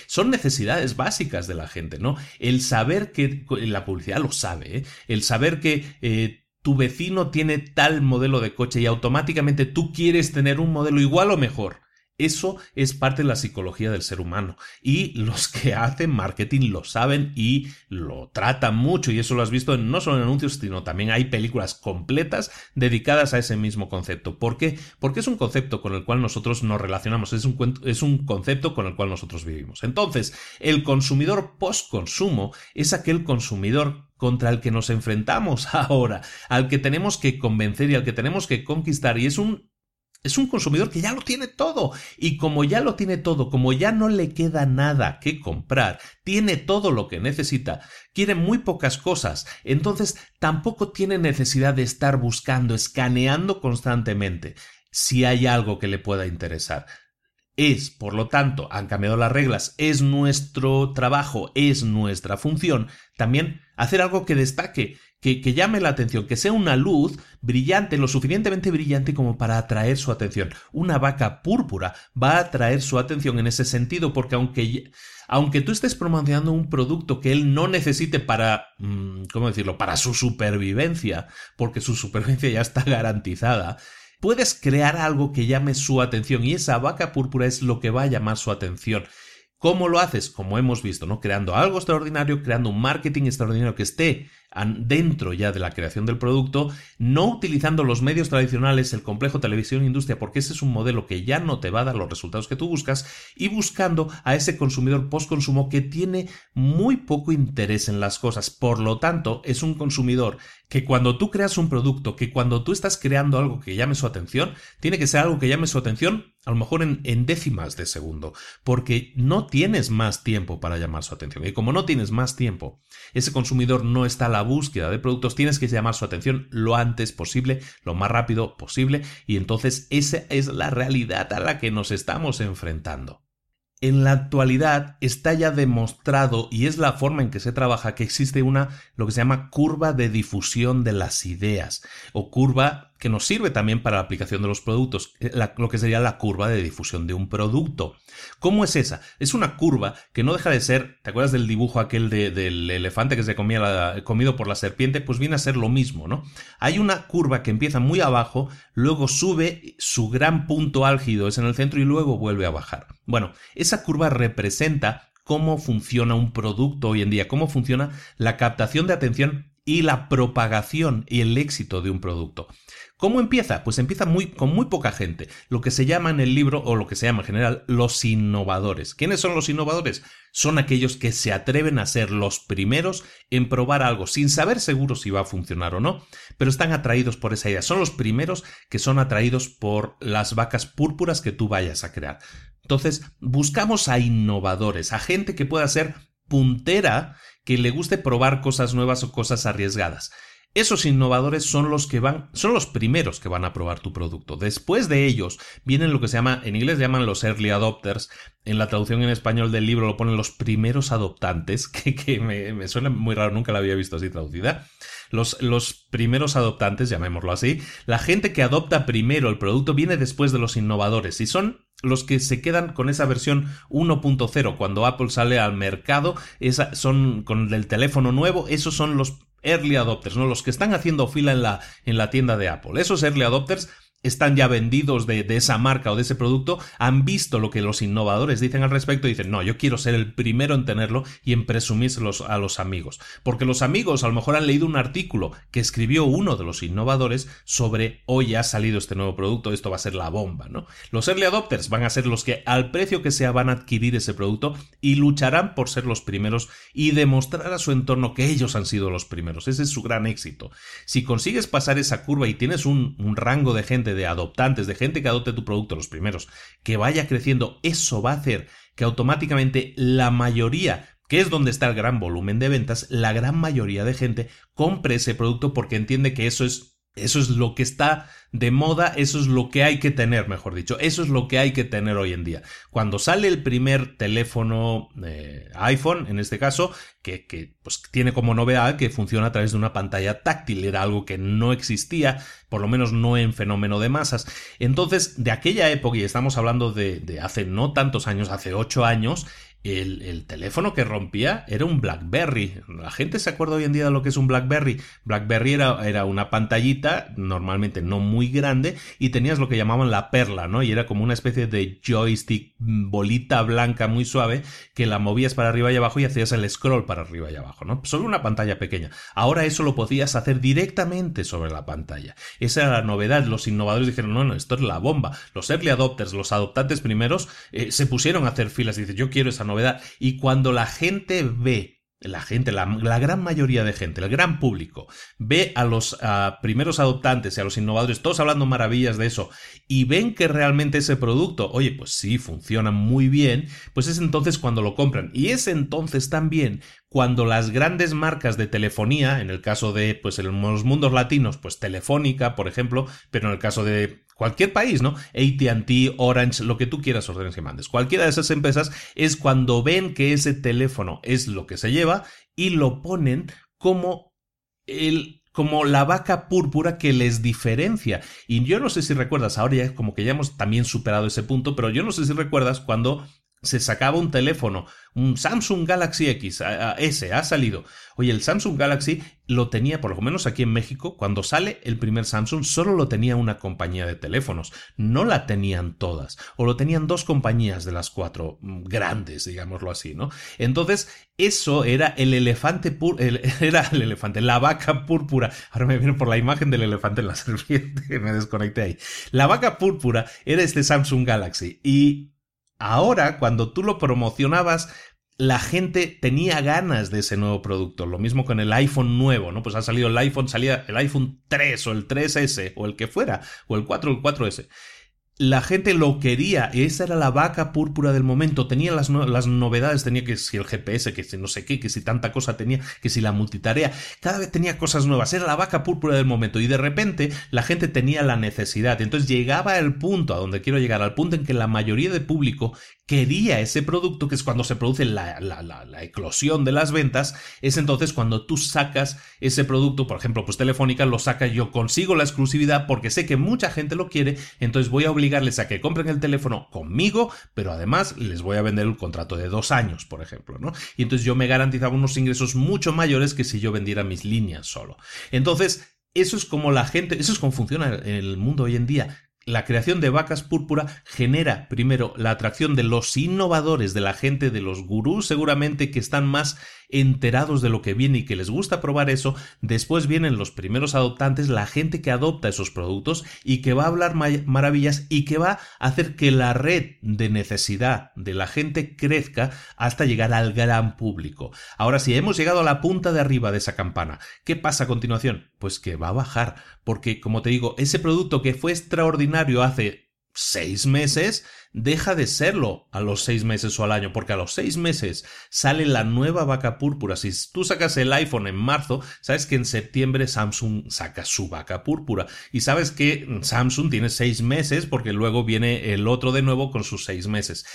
Son necesidades básicas de la gente, ¿no? El saber que la publicidad lo sabe ¿eh? El saber que eh, tu vecino tiene tal modelo de coche y automáticamente tú quieres tener un modelo igual o mejor. Eso es parte de la psicología del ser humano. Y los que hacen marketing lo saben y lo tratan mucho. Y eso lo has visto no solo en anuncios, sino también hay películas completas dedicadas a ese mismo concepto. ¿Por qué? Porque es un concepto con el cual nosotros nos relacionamos. Es un, es un concepto con el cual nosotros vivimos. Entonces, el consumidor post-consumo es aquel consumidor contra el que nos enfrentamos ahora, al que tenemos que convencer y al que tenemos que conquistar. Y es un es un consumidor que ya lo tiene todo. Y como ya lo tiene todo, como ya no le queda nada que comprar, tiene todo lo que necesita, quiere muy pocas cosas, entonces tampoco tiene necesidad de estar buscando, escaneando constantemente si hay algo que le pueda interesar. Es, por lo tanto, han cambiado las reglas, es nuestro trabajo, es nuestra función, también hacer algo que destaque, que, llame la atención, que sea una luz brillante, lo suficientemente brillante como para atraer su atención. Una vaca púrpura va a atraer su atención en ese sentido, porque aunque, aunque tú estés promocionando un producto que él no necesite para, mm, ¿cómo decirlo?, para su supervivencia, porque su supervivencia ya está garantizada, puedes crear algo que llame su atención y esa vaca púrpura es lo que va a llamar su atención. ¿Cómo lo haces? Como hemos visto, ¿no? Creando algo extraordinario, creando un marketing extraordinario que esté dentro ya de la creación del producto, no utilizando los medios tradicionales, el complejo televisión industria, porque ese es un modelo que ya no te va a dar los resultados que tú buscas, y buscando a ese consumidor post-consumo que tiene muy poco interés en las cosas. Por lo tanto, es un consumidor que cuando tú creas un producto, que cuando tú estás creando algo que llame su atención, tiene que ser algo que llame su atención a lo mejor en, en, décimas de segundo, porque no tienes más tiempo para llamar su atención. Y como no tienes más tiempo, ese consumidor no está a la búsqueda de productos, tienes que llamar su atención lo antes posible, lo más rápido posible, y entonces esa es la realidad a la que nos estamos enfrentando. En la actualidad está ya demostrado, y es la forma en que se trabaja, que existe una, lo que se llama curva de difusión de las ideas, o curva que nos sirve también para la aplicación de los productos, eh, lo que sería la curva de difusión de un producto. ¿Cómo es esa? Es una curva que no deja de ser, ¿te acuerdas del dibujo aquel del elefante que se comía comido por la serpiente? Pues viene a ser lo mismo, ¿no? Hay una curva que empieza muy abajo, luego sube, su gran punto álgido es en el centro y luego vuelve a bajar. Bueno, esa curva representa cómo funciona un producto hoy en día, cómo funciona la captación de atención y la propagación y el éxito de un producto. ¿Cómo empieza? Pues empieza muy, con muy poca gente, lo que se llama en el libro, o lo que se llama en general, los innovadores. ¿Quiénes son los innovadores? Son aquellos que se atreven a ser los primeros en probar algo, sin saber seguro si va a funcionar o no, pero están atraídos por esa idea. Son los primeros que son atraídos por las vacas púrpuras que tú vayas a crear. Entonces, buscamos a innovadores, a gente que pueda ser puntera, que le guste probar cosas nuevas o cosas arriesgadas. Esos innovadores son los que van, son los primeros que van a probar tu producto. Después de ellos vienen lo que se llama, en inglés llaman los early adopters, en la traducción en español del libro lo ponen los primeros adoptantes, que, me, suena muy raro, nunca la había visto así traducida. Los, los, primeros adoptantes, llamémoslo así, la gente que adopta primero el producto viene después de los innovadores y son los que se quedan con esa versión 1.0 cuando Apple sale al mercado, son con el teléfono nuevo, esos son los early adopters, ¿no? Los que están haciendo fila en la, en la tienda de Apple. Esos early adopters están ya vendidos de, esa marca o de ese producto, han visto lo que los innovadores dicen al respecto y dicen, no, yo quiero ser el primero en tenerlo y en presumírselos a los amigos. Porque los amigos a lo mejor han leído un artículo que escribió uno de los innovadores sobre, hoy ha salido este nuevo producto, esto va a ser la bomba, ¿no? Los early adopters van a ser los que al precio que sea van a adquirir ese producto y lucharán por ser los primeros y demostrar a su entorno que ellos han sido los primeros. Ese es su gran éxito. Si consigues pasar esa curva y tienes un rango de gente de adoptantes, de gente que adopte tu producto, los primeros, que vaya creciendo, eso va a hacer que automáticamente la mayoría que es donde está el gran volumen de ventas, la gran mayoría de gente compre ese producto porque entiende que eso es eso es lo que está de moda, eso es lo que hay que tener, mejor dicho, eso es lo que hay que tener hoy en día. Cuando sale el primer teléfono eh, iPhone, en este caso, que, que pues, tiene como novedad que funciona a través de una pantalla táctil, era algo que no existía, por lo menos no en fenómeno de masas. Entonces, de aquella época, y estamos hablando de, de hace no tantos años, hace ocho años, el, teléfono que rompía era un BlackBerry. La gente se acuerda hoy en día de lo que es un BlackBerry. BlackBerry era, era, una pantallita, normalmente no muy grande, y tenías lo que llamaban la perla, ¿no? Y era como una especie de joystick, mm, bolita blanca muy suave, que la movías para arriba y abajo y hacías el scroll para arriba y abajo, ¿no? Solo una pantalla pequeña. Ahora eso lo podías hacer directamente sobre la pantalla. Esa era la novedad. Los innovadores dijeron, no, no, esto es la bomba. Los early adopters, los adoptantes primeros, eh, se pusieron a hacer filas y yo quiero esa novedad. Y cuando la gente ve la gente, la, gran mayoría de gente, el gran público, ve a los primeros adoptantes y a los innovadores, todos hablando maravillas de eso, y ven que realmente ese producto, oye, pues sí, funciona muy bien, pues es entonces cuando lo compran. Y es entonces también cuando las grandes marcas de telefonía, en el caso de pues en los mundos latinos, pues Telefónica, por ejemplo, pero en el caso de cualquier país, ¿no? ATT, Orange, lo que tú quieras órdenes que mandes. Cualquiera de esas empresas es cuando ven que ese teléfono es lo que se lleva y lo ponen como el como la vaca púrpura que les diferencia. Y yo no sé si recuerdas, ahora ya como que ya hemos también superado ese punto, pero yo no sé si recuerdas cuando se sacaba un teléfono, un Samsung Galaxy X, S, ha salido. Oye, el Samsung Galaxy lo tenía, por lo menos aquí en México, cuando sale el primer Samsung, solo lo tenía una compañía de teléfonos, no la tenían todas, o lo tenían dos compañías de las cuatro mm, grandes, digámoslo así, ¿no? Entonces, eso era el elefante, era el elefante, la vaca púrpura. Ahora me viene por la imagen del elefante en la serpiente, me desconecté ahí. La vaca púrpura era este Samsung Galaxy y Ahora, cuando tú lo promocionabas, la gente tenía ganas de ese nuevo producto. Lo mismo con el iPhone nuevo, ¿no? Pues ha salido el iPhone, salía el iPhone 3 o el 3S o el que fuera, o el 4 o el 4S la gente lo quería, esa era la vaca púrpura del momento, tenía las, las, novedades, tenía que si el GPS, que si no sé qué, que si tanta cosa tenía, que si la multitarea, cada vez tenía cosas nuevas, era la vaca púrpura del momento. Y de repente la gente tenía la necesidad, entonces llegaba el punto a donde quiero llegar, al punto en que la mayoría de público quería ese producto, que es cuando se produce la, la, eclosión de las ventas, es entonces cuando tú sacas ese producto, por ejemplo, pues Telefónica lo saca, yo consigo la exclusividad porque sé que mucha gente lo quiere, entonces voy a obligarles a que compren el teléfono conmigo, pero además les voy a vender el contrato de dos años, por ejemplo, ¿no? Y entonces yo me garantizaba unos ingresos mucho mayores que si yo vendiera mis líneas solo. Entonces, eso es como la gente, eso es como funciona el mundo hoy en día la creación de vacas púrpura genera primero la atracción de los innovadores, de la gente, de los gurús seguramente que están más enterados de lo que viene y que les gusta probar eso, después vienen los primeros adoptantes, la gente que adopta esos productos y que va a hablar maravillas y que va a hacer que la red de necesidad de la gente crezca hasta llegar al gran público. Ahora si hemos llegado a la punta de arriba de esa campana. ¿Qué pasa a continuación? Pues que va a bajar, porque como te digo, ese producto que fue extraordinario hace seis meses, deja de serlo a los seis meses o al año, porque a los seis meses sale la nueva vaca púrpura. Si tú sacas el iPhone en marzo, sabes que en septiembre Samsung saca su vaca púrpura. Y sabes que Samsung tiene seis meses porque luego viene el otro de nuevo con sus seis meses.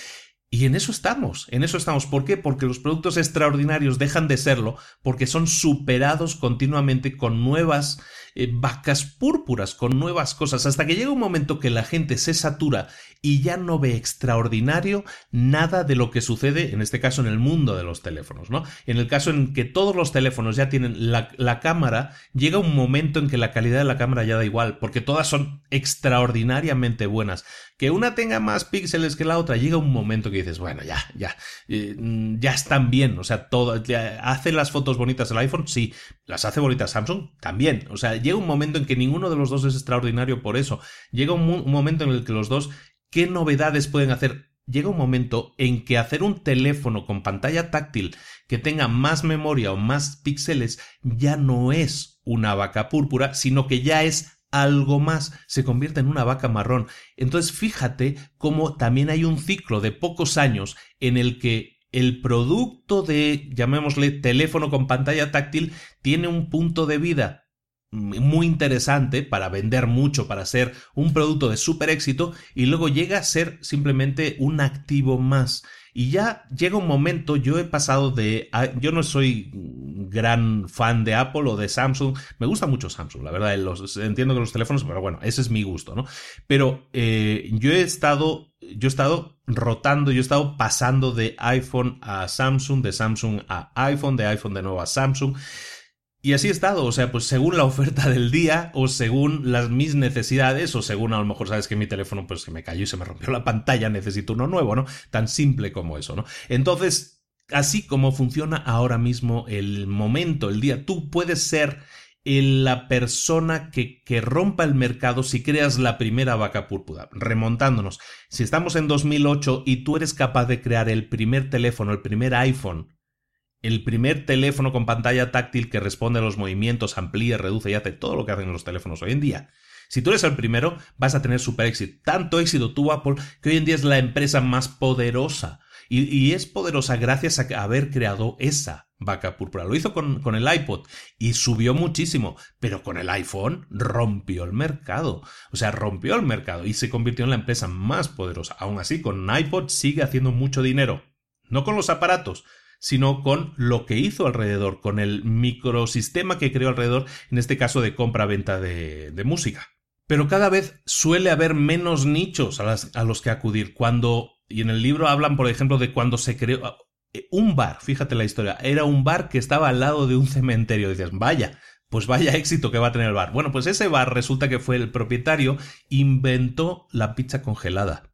Y en eso estamos, en eso estamos. ¿Por qué? Porque los productos extraordinarios dejan de serlo porque son superados continuamente con nuevas eh, vacas púrpuras, con nuevas cosas, hasta que llega un momento que la gente se satura y ya no ve extraordinario nada de lo que sucede, en este caso en el mundo de los teléfonos, ¿no? En el caso en que todos los teléfonos ya tienen la, la cámara, llega un momento en que la calidad de la cámara ya da igual, porque todas son extraordinariamente buenas. Que una tenga más píxeles que la otra, llega un momento que dices, bueno, ya, ya, eh, ya están bien, o sea, todo, ¿hace las fotos bonitas el iPhone? Sí, las hace bonitas Samsung también, o sea, llega un momento en que ninguno de los dos es extraordinario por eso, llega un momento en el que los dos ¿Qué novedades pueden hacer? Llega un momento en que hacer un teléfono con pantalla táctil que tenga más memoria o más píxeles ya no es una vaca púrpura, sino que ya es algo más, se convierte en una vaca marrón. Entonces fíjate cómo también hay un ciclo de pocos años en el que el producto de, llamémosle, teléfono con pantalla táctil tiene un punto de vida muy interesante para vender mucho, para ser un producto de súper éxito y luego llega a ser simplemente un activo más. Y ya llega un momento, yo he pasado de, yo no soy gran fan de Apple o de Samsung, me gusta mucho Samsung, la verdad, los, entiendo que los teléfonos, pero bueno, ese es mi gusto, ¿no? Pero eh, yo he estado, yo he estado rotando, yo he estado pasando de iPhone a Samsung, de Samsung a iPhone, de iPhone de nuevo a Samsung. Y así he estado, o sea, pues según la oferta del día o según las mis necesidades o según a lo mejor sabes que mi teléfono pues se me cayó y se me rompió la pantalla, necesito uno nuevo, ¿no? Tan simple como eso, ¿no? Entonces, así como funciona ahora mismo el momento, el día, tú puedes ser la persona que, que, rompa el mercado si creas la primera vaca púrpura. Remontándonos, si estamos en 2008 y tú eres capaz de crear el primer teléfono, el primer iPhone, el primer teléfono con pantalla táctil que responde a los movimientos, amplía, reduce y hace todo lo que hacen los teléfonos hoy en día. Si tú eres el primero, vas a tener super éxito. Tanto éxito tuvo Apple que hoy en día es la empresa más poderosa. Y, es poderosa gracias a haber creado esa vaca púrpura. Lo hizo con, con, el iPod y subió muchísimo, pero con el iPhone rompió el mercado. O sea, rompió el mercado y se convirtió en la empresa más poderosa. Aún así, con iPod sigue haciendo mucho dinero. No con los aparatos, sino con lo que hizo alrededor, con el microsistema que creó alrededor, en este caso de compra-venta de, de música. Pero cada vez suele haber menos nichos a, los que acudir. Cuando, y en el libro hablan, por ejemplo, de cuando se creó eh, un bar, fíjate la historia, era un bar que estaba al lado de un cementerio. dices, vaya, pues vaya éxito que va a tener el bar. Bueno, pues ese bar resulta que fue el propietario, inventó la pizza congelada.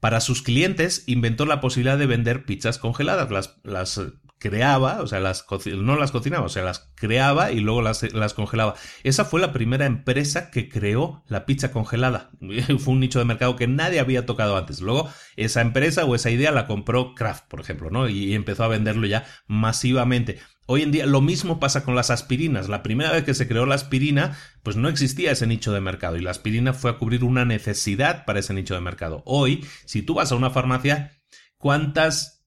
Para sus clientes inventó la posibilidad de vender pizzas congeladas. Las, las creaba, o sea, las no las cocinaba, o sea, las creaba y luego las, las, congelaba. Esa fue la primera empresa que creó la pizza congelada. fue un nicho de mercado que nadie había tocado antes. Luego, esa empresa o esa idea la compró Kraft, por ejemplo, ¿no? Y empezó a venderlo ya masivamente. Hoy en día lo mismo pasa con las aspirinas. La primera vez que se creó la aspirina, pues no existía ese nicho de mercado y la aspirina fue a cubrir una necesidad para ese nicho de mercado. Hoy, si tú vas a una farmacia, ¿cuántas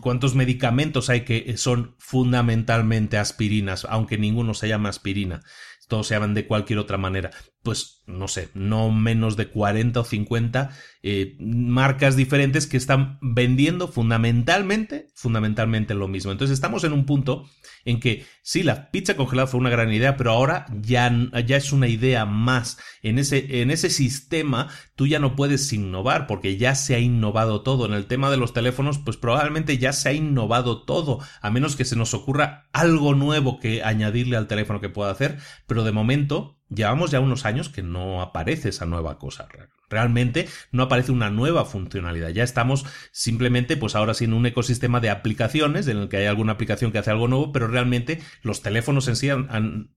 cuántos medicamentos hay que son fundamentalmente aspirinas, aunque ninguno se llama aspirina, todos se llaman de cualquier otra manera. Pues no sé, no menos de 40 o 50 eh, marcas diferentes que están vendiendo fundamentalmente, fundamentalmente lo mismo. Entonces estamos en un punto en que sí, la pizza congelada fue una gran idea, pero ahora ya, ya es una idea más. En ese, en ese sistema tú ya no puedes innovar porque ya se ha innovado todo. En el tema de los teléfonos, pues probablemente ya se ha innovado todo, a menos que se nos ocurra algo nuevo que añadirle al teléfono que pueda hacer, pero de momento llevamos ya unos años que no aparece esa nueva cosa. Realmente no aparece una nueva funcionalidad. Ya estamos simplemente, pues ahora sí, en un ecosistema de aplicaciones en el que hay alguna aplicación que hace algo nuevo, pero realmente los teléfonos en sí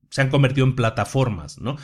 se han convertido en plataformas, ¿no?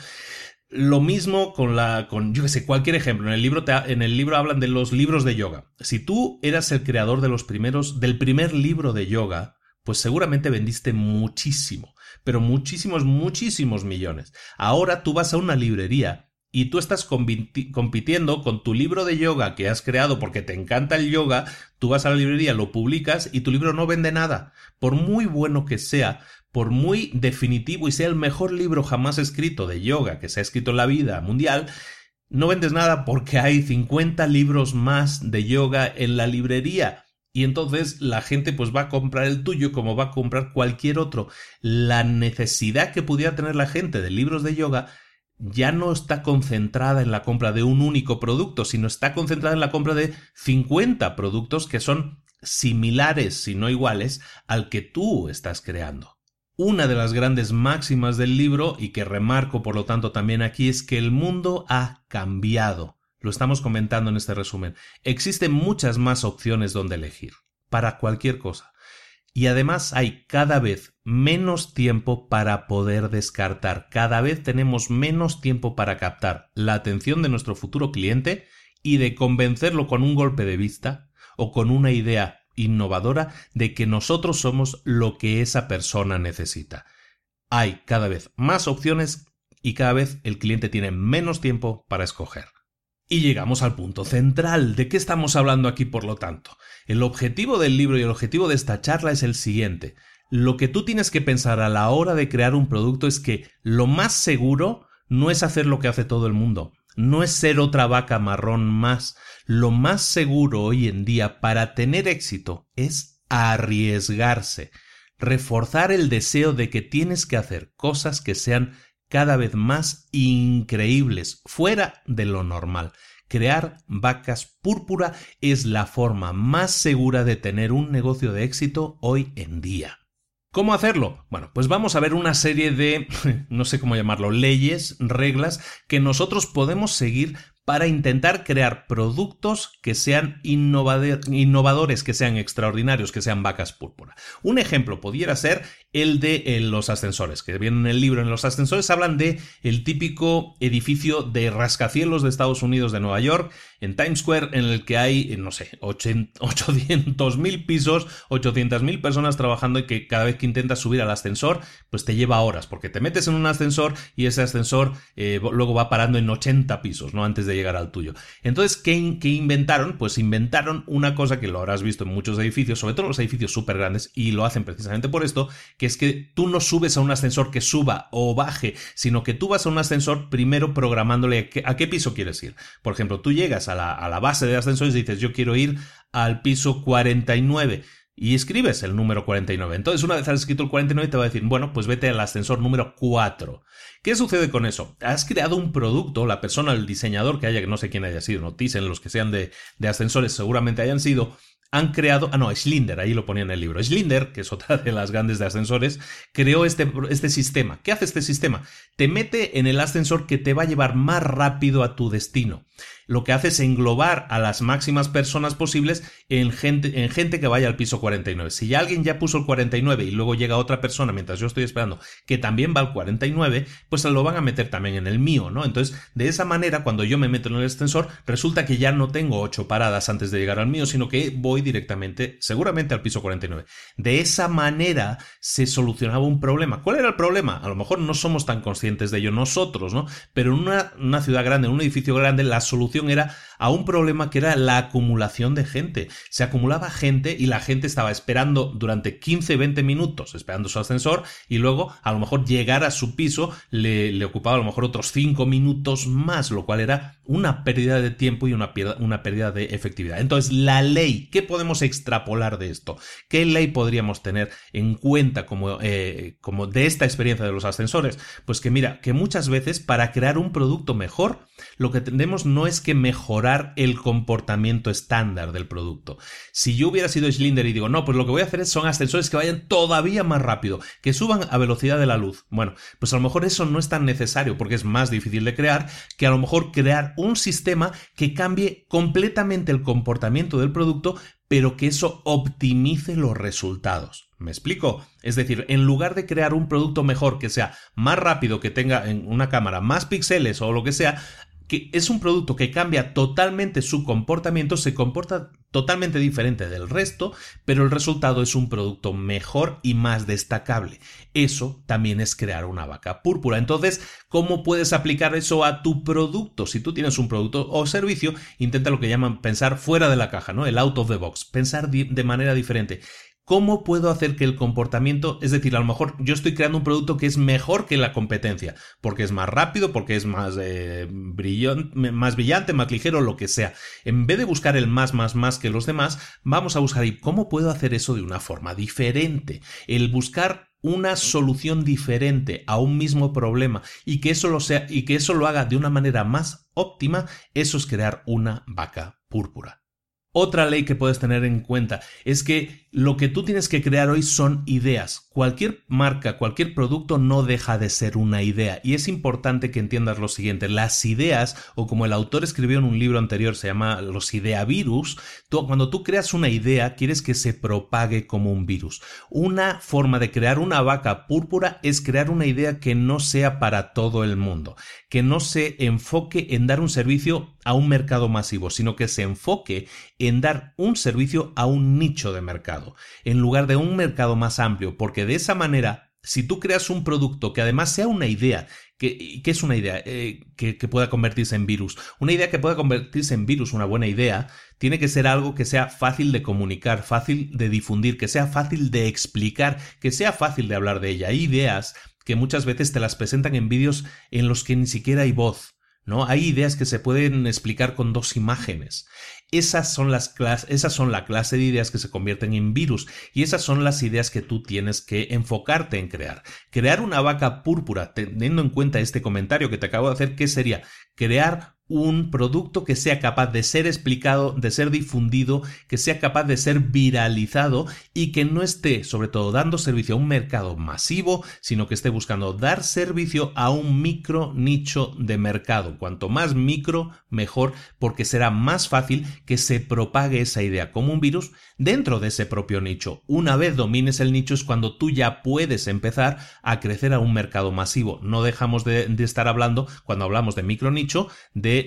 Lo mismo con la, con, yo que sé, cualquier ejemplo. En el libro, en el libro hablan de los libros de yoga. Si tú eras el creador de los primeros, del primer libro de yoga, pues seguramente vendiste muchísimo, pero muchísimos, muchísimos millones. Ahora tú vas a una librería y tú estás compitiendo con tu libro de yoga que has creado porque te encanta el yoga, tú vas a la librería, lo publicas y tu libro no vende nada. Por muy bueno que sea, por muy definitivo y sea el mejor libro jamás escrito de yoga que se ha escrito en la vida mundial, no vendes nada porque hay 50 libros más de yoga en la librería. Y entonces la gente pues va a comprar el tuyo como va a comprar cualquier otro. La necesidad que pudiera tener la gente de libros de yoga ya no está concentrada en la compra de un único producto, sino está concentrada en la compra de 50 productos que son similares, si no iguales, al que tú estás creando. Una de las grandes máximas del libro, y que remarco por lo tanto también aquí, es que el mundo ha cambiado. Lo estamos comentando en este resumen. Existen muchas más opciones donde elegir, para cualquier cosa. Y además hay cada vez menos tiempo para poder descartar. Cada vez tenemos menos tiempo para captar la atención de nuestro futuro cliente y de convencerlo con un golpe de vista o con una idea innovadora de que nosotros somos lo que esa persona necesita. Hay cada vez más opciones y cada vez el cliente tiene menos tiempo para escoger. Y llegamos al punto central. ¿De qué estamos hablando aquí, por lo tanto? El objetivo del libro y el objetivo de esta charla es el siguiente. Lo que tú tienes que pensar a la hora de crear un producto es que lo más seguro no es hacer lo que hace todo el mundo, no es ser otra vaca marrón más. Lo más seguro hoy en día para tener éxito es arriesgarse, reforzar el deseo de que tienes que hacer cosas que sean cada vez más increíbles, fuera de lo normal. Crear vacas púrpura es la forma más segura de tener un negocio de éxito hoy en día. ¿Cómo hacerlo? Bueno, pues vamos a ver una serie de, no sé cómo llamarlo, leyes, reglas que nosotros podemos seguir para intentar crear productos que sean innovadores, que sean extraordinarios, que sean vacas púrpura. Un ejemplo pudiera ser el de eh, los ascensores, que viene en el libro. En los ascensores hablan de el típico edificio de rascacielos de Estados Unidos de Nueva York, en Times Square, en el que hay, eh, no sé, 800.000 pisos, 800.000 personas trabajando y que cada vez que intentas subir al ascensor, pues te lleva horas, porque te metes en un ascensor y ese ascensor eh, luego va parando en 80 pisos, ¿no? Antes de llegar al tuyo. Entonces, ¿qué, inventaron? Pues inventaron una cosa que lo habrás visto en muchos edificios, sobre todo los edificios súper grandes, y lo hacen precisamente por esto, que es que tú no subes a un ascensor que suba o baje, sino que tú vas a un ascensor primero programándole a qué, piso quieres ir. Por ejemplo, tú llegas a la, a la base de ascensores y dices, yo quiero ir al piso 49 y escribes el número 49. Entonces, una vez has escrito el 49, te va a decir, bueno, pues vete al ascensor número 4. ¿Qué sucede con eso? Has creado un producto, la persona, el diseñador que haya, que no sé quién haya sido, no los que sean de, de ascensores seguramente hayan sido, han creado, ah no, Schlinder, ahí lo ponía en el libro. Schlinder, que es otra de las grandes de ascensores, creó este, este sistema. ¿Qué hace este sistema? Te mete en el ascensor que te va a llevar más rápido a tu destino lo que hace es englobar a las máximas personas posibles en gente, en gente que vaya al piso 49. Si alguien ya puso el 49 y luego llega otra persona mientras yo estoy esperando que también va al 49, pues lo van a meter también en el mío, ¿no? Entonces, de esa manera, cuando yo me meto en el ascensor, resulta que ya no tengo ocho paradas antes de llegar al mío, sino que voy directamente, seguramente al piso 49. De esa manera se solucionaba un problema. ¿Cuál era el problema? A lo mejor no somos tan conscientes de ello nosotros, ¿no? Pero en una ciudad grande, en un edificio grande, la solución era a un problema que era la acumulación de gente. Se acumulaba gente y la gente estaba esperando durante 15, 20 minutos, esperando su ascensor, y luego a lo mejor llegar a su piso le, ocupaba a lo mejor otros 5 minutos más, lo cual era una pérdida de tiempo y una, una pérdida de efectividad. Entonces, la ley, ¿qué podemos extrapolar de esto? ¿Qué ley podríamos tener en cuenta como, eh, como de esta experiencia de los ascensores? Pues que mira, que muchas veces para crear un producto mejor, lo que tenemos no es que mejorar el comportamiento estándar del producto. Si yo hubiera sido Schlinder y digo, no, pues lo que voy a hacer son ascensores que vayan todavía más rápido, que suban a velocidad de la luz. Bueno, pues a lo mejor eso no es tan necesario porque es más difícil de crear que a lo mejor crear un sistema que cambie completamente el comportamiento del producto, pero que eso optimice los resultados. ¿Me explico? Es decir, en lugar de crear un producto mejor que sea más rápido, que tenga en una cámara más píxeles o lo que sea, que es un producto que cambia totalmente su comportamiento, se comporta totalmente diferente del resto, pero el resultado es un producto mejor y más destacable. Eso también es crear una vaca púrpura. Entonces, ¿cómo puedes aplicar eso a tu producto? Si tú tienes un producto o servicio, intenta lo que llaman pensar fuera de la caja, ¿no? El out of the box, pensar de manera diferente. ¿Cómo puedo hacer que el comportamiento, es decir, a lo mejor yo estoy creando un producto que es mejor que la competencia, porque es más rápido, porque es más, eh, brillante, más brillante, más ligero, lo que sea. En vez de buscar el más, más, más que los demás, vamos a buscar ¿y cómo puedo hacer eso de una forma diferente? El buscar una solución diferente a un mismo problema y que eso lo sea y que eso lo haga de una manera más óptima, eso es crear una vaca púrpura. Otra ley que puedes tener en cuenta es que lo que tú tienes que crear hoy son ideas. Cualquier marca, cualquier producto no deja de ser una idea. Y es importante que entiendas lo siguiente. Las ideas, o como el autor escribió en un libro anterior, se llama Los ideavirus, tú, cuando tú creas una idea, quieres que se propague como un virus. Una forma de crear una vaca púrpura es crear una idea que no sea para todo el mundo, que no se enfoque en dar un servicio a un mercado masivo, sino que se enfoque en dar un servicio a un nicho de mercado, en lugar de un mercado más amplio, porque de esa manera, si tú creas un producto que además sea una idea, que, es una idea eh, que, que, pueda convertirse en virus, una idea que pueda convertirse en virus, una buena idea, tiene que ser algo que sea fácil de comunicar, fácil de difundir, que sea fácil de explicar, que sea fácil de hablar de ella. Hay ideas que muchas veces te las presentan en vídeos en los que ni siquiera hay voz. ¿no? Hay ideas que se pueden explicar con dos imágenes. Esas son, las esas son la clase de ideas que se convierten en virus y esas son las ideas que tú tienes que enfocarte en crear. Crear una vaca púrpura, teniendo en cuenta este comentario que te acabo de hacer, ¿qué sería? Crear un producto que sea capaz de ser explicado, de ser difundido, que sea capaz de ser viralizado y que no esté, sobre todo, dando servicio a un mercado masivo, sino que esté buscando dar servicio a un micro nicho de mercado. Cuanto más micro, mejor, porque será más fácil que se propague esa idea como un virus dentro de ese propio nicho. Una vez domines el nicho es cuando tú ya puedes empezar a crecer a un mercado masivo. No dejamos de, de estar hablando, cuando hablamos de micro nicho,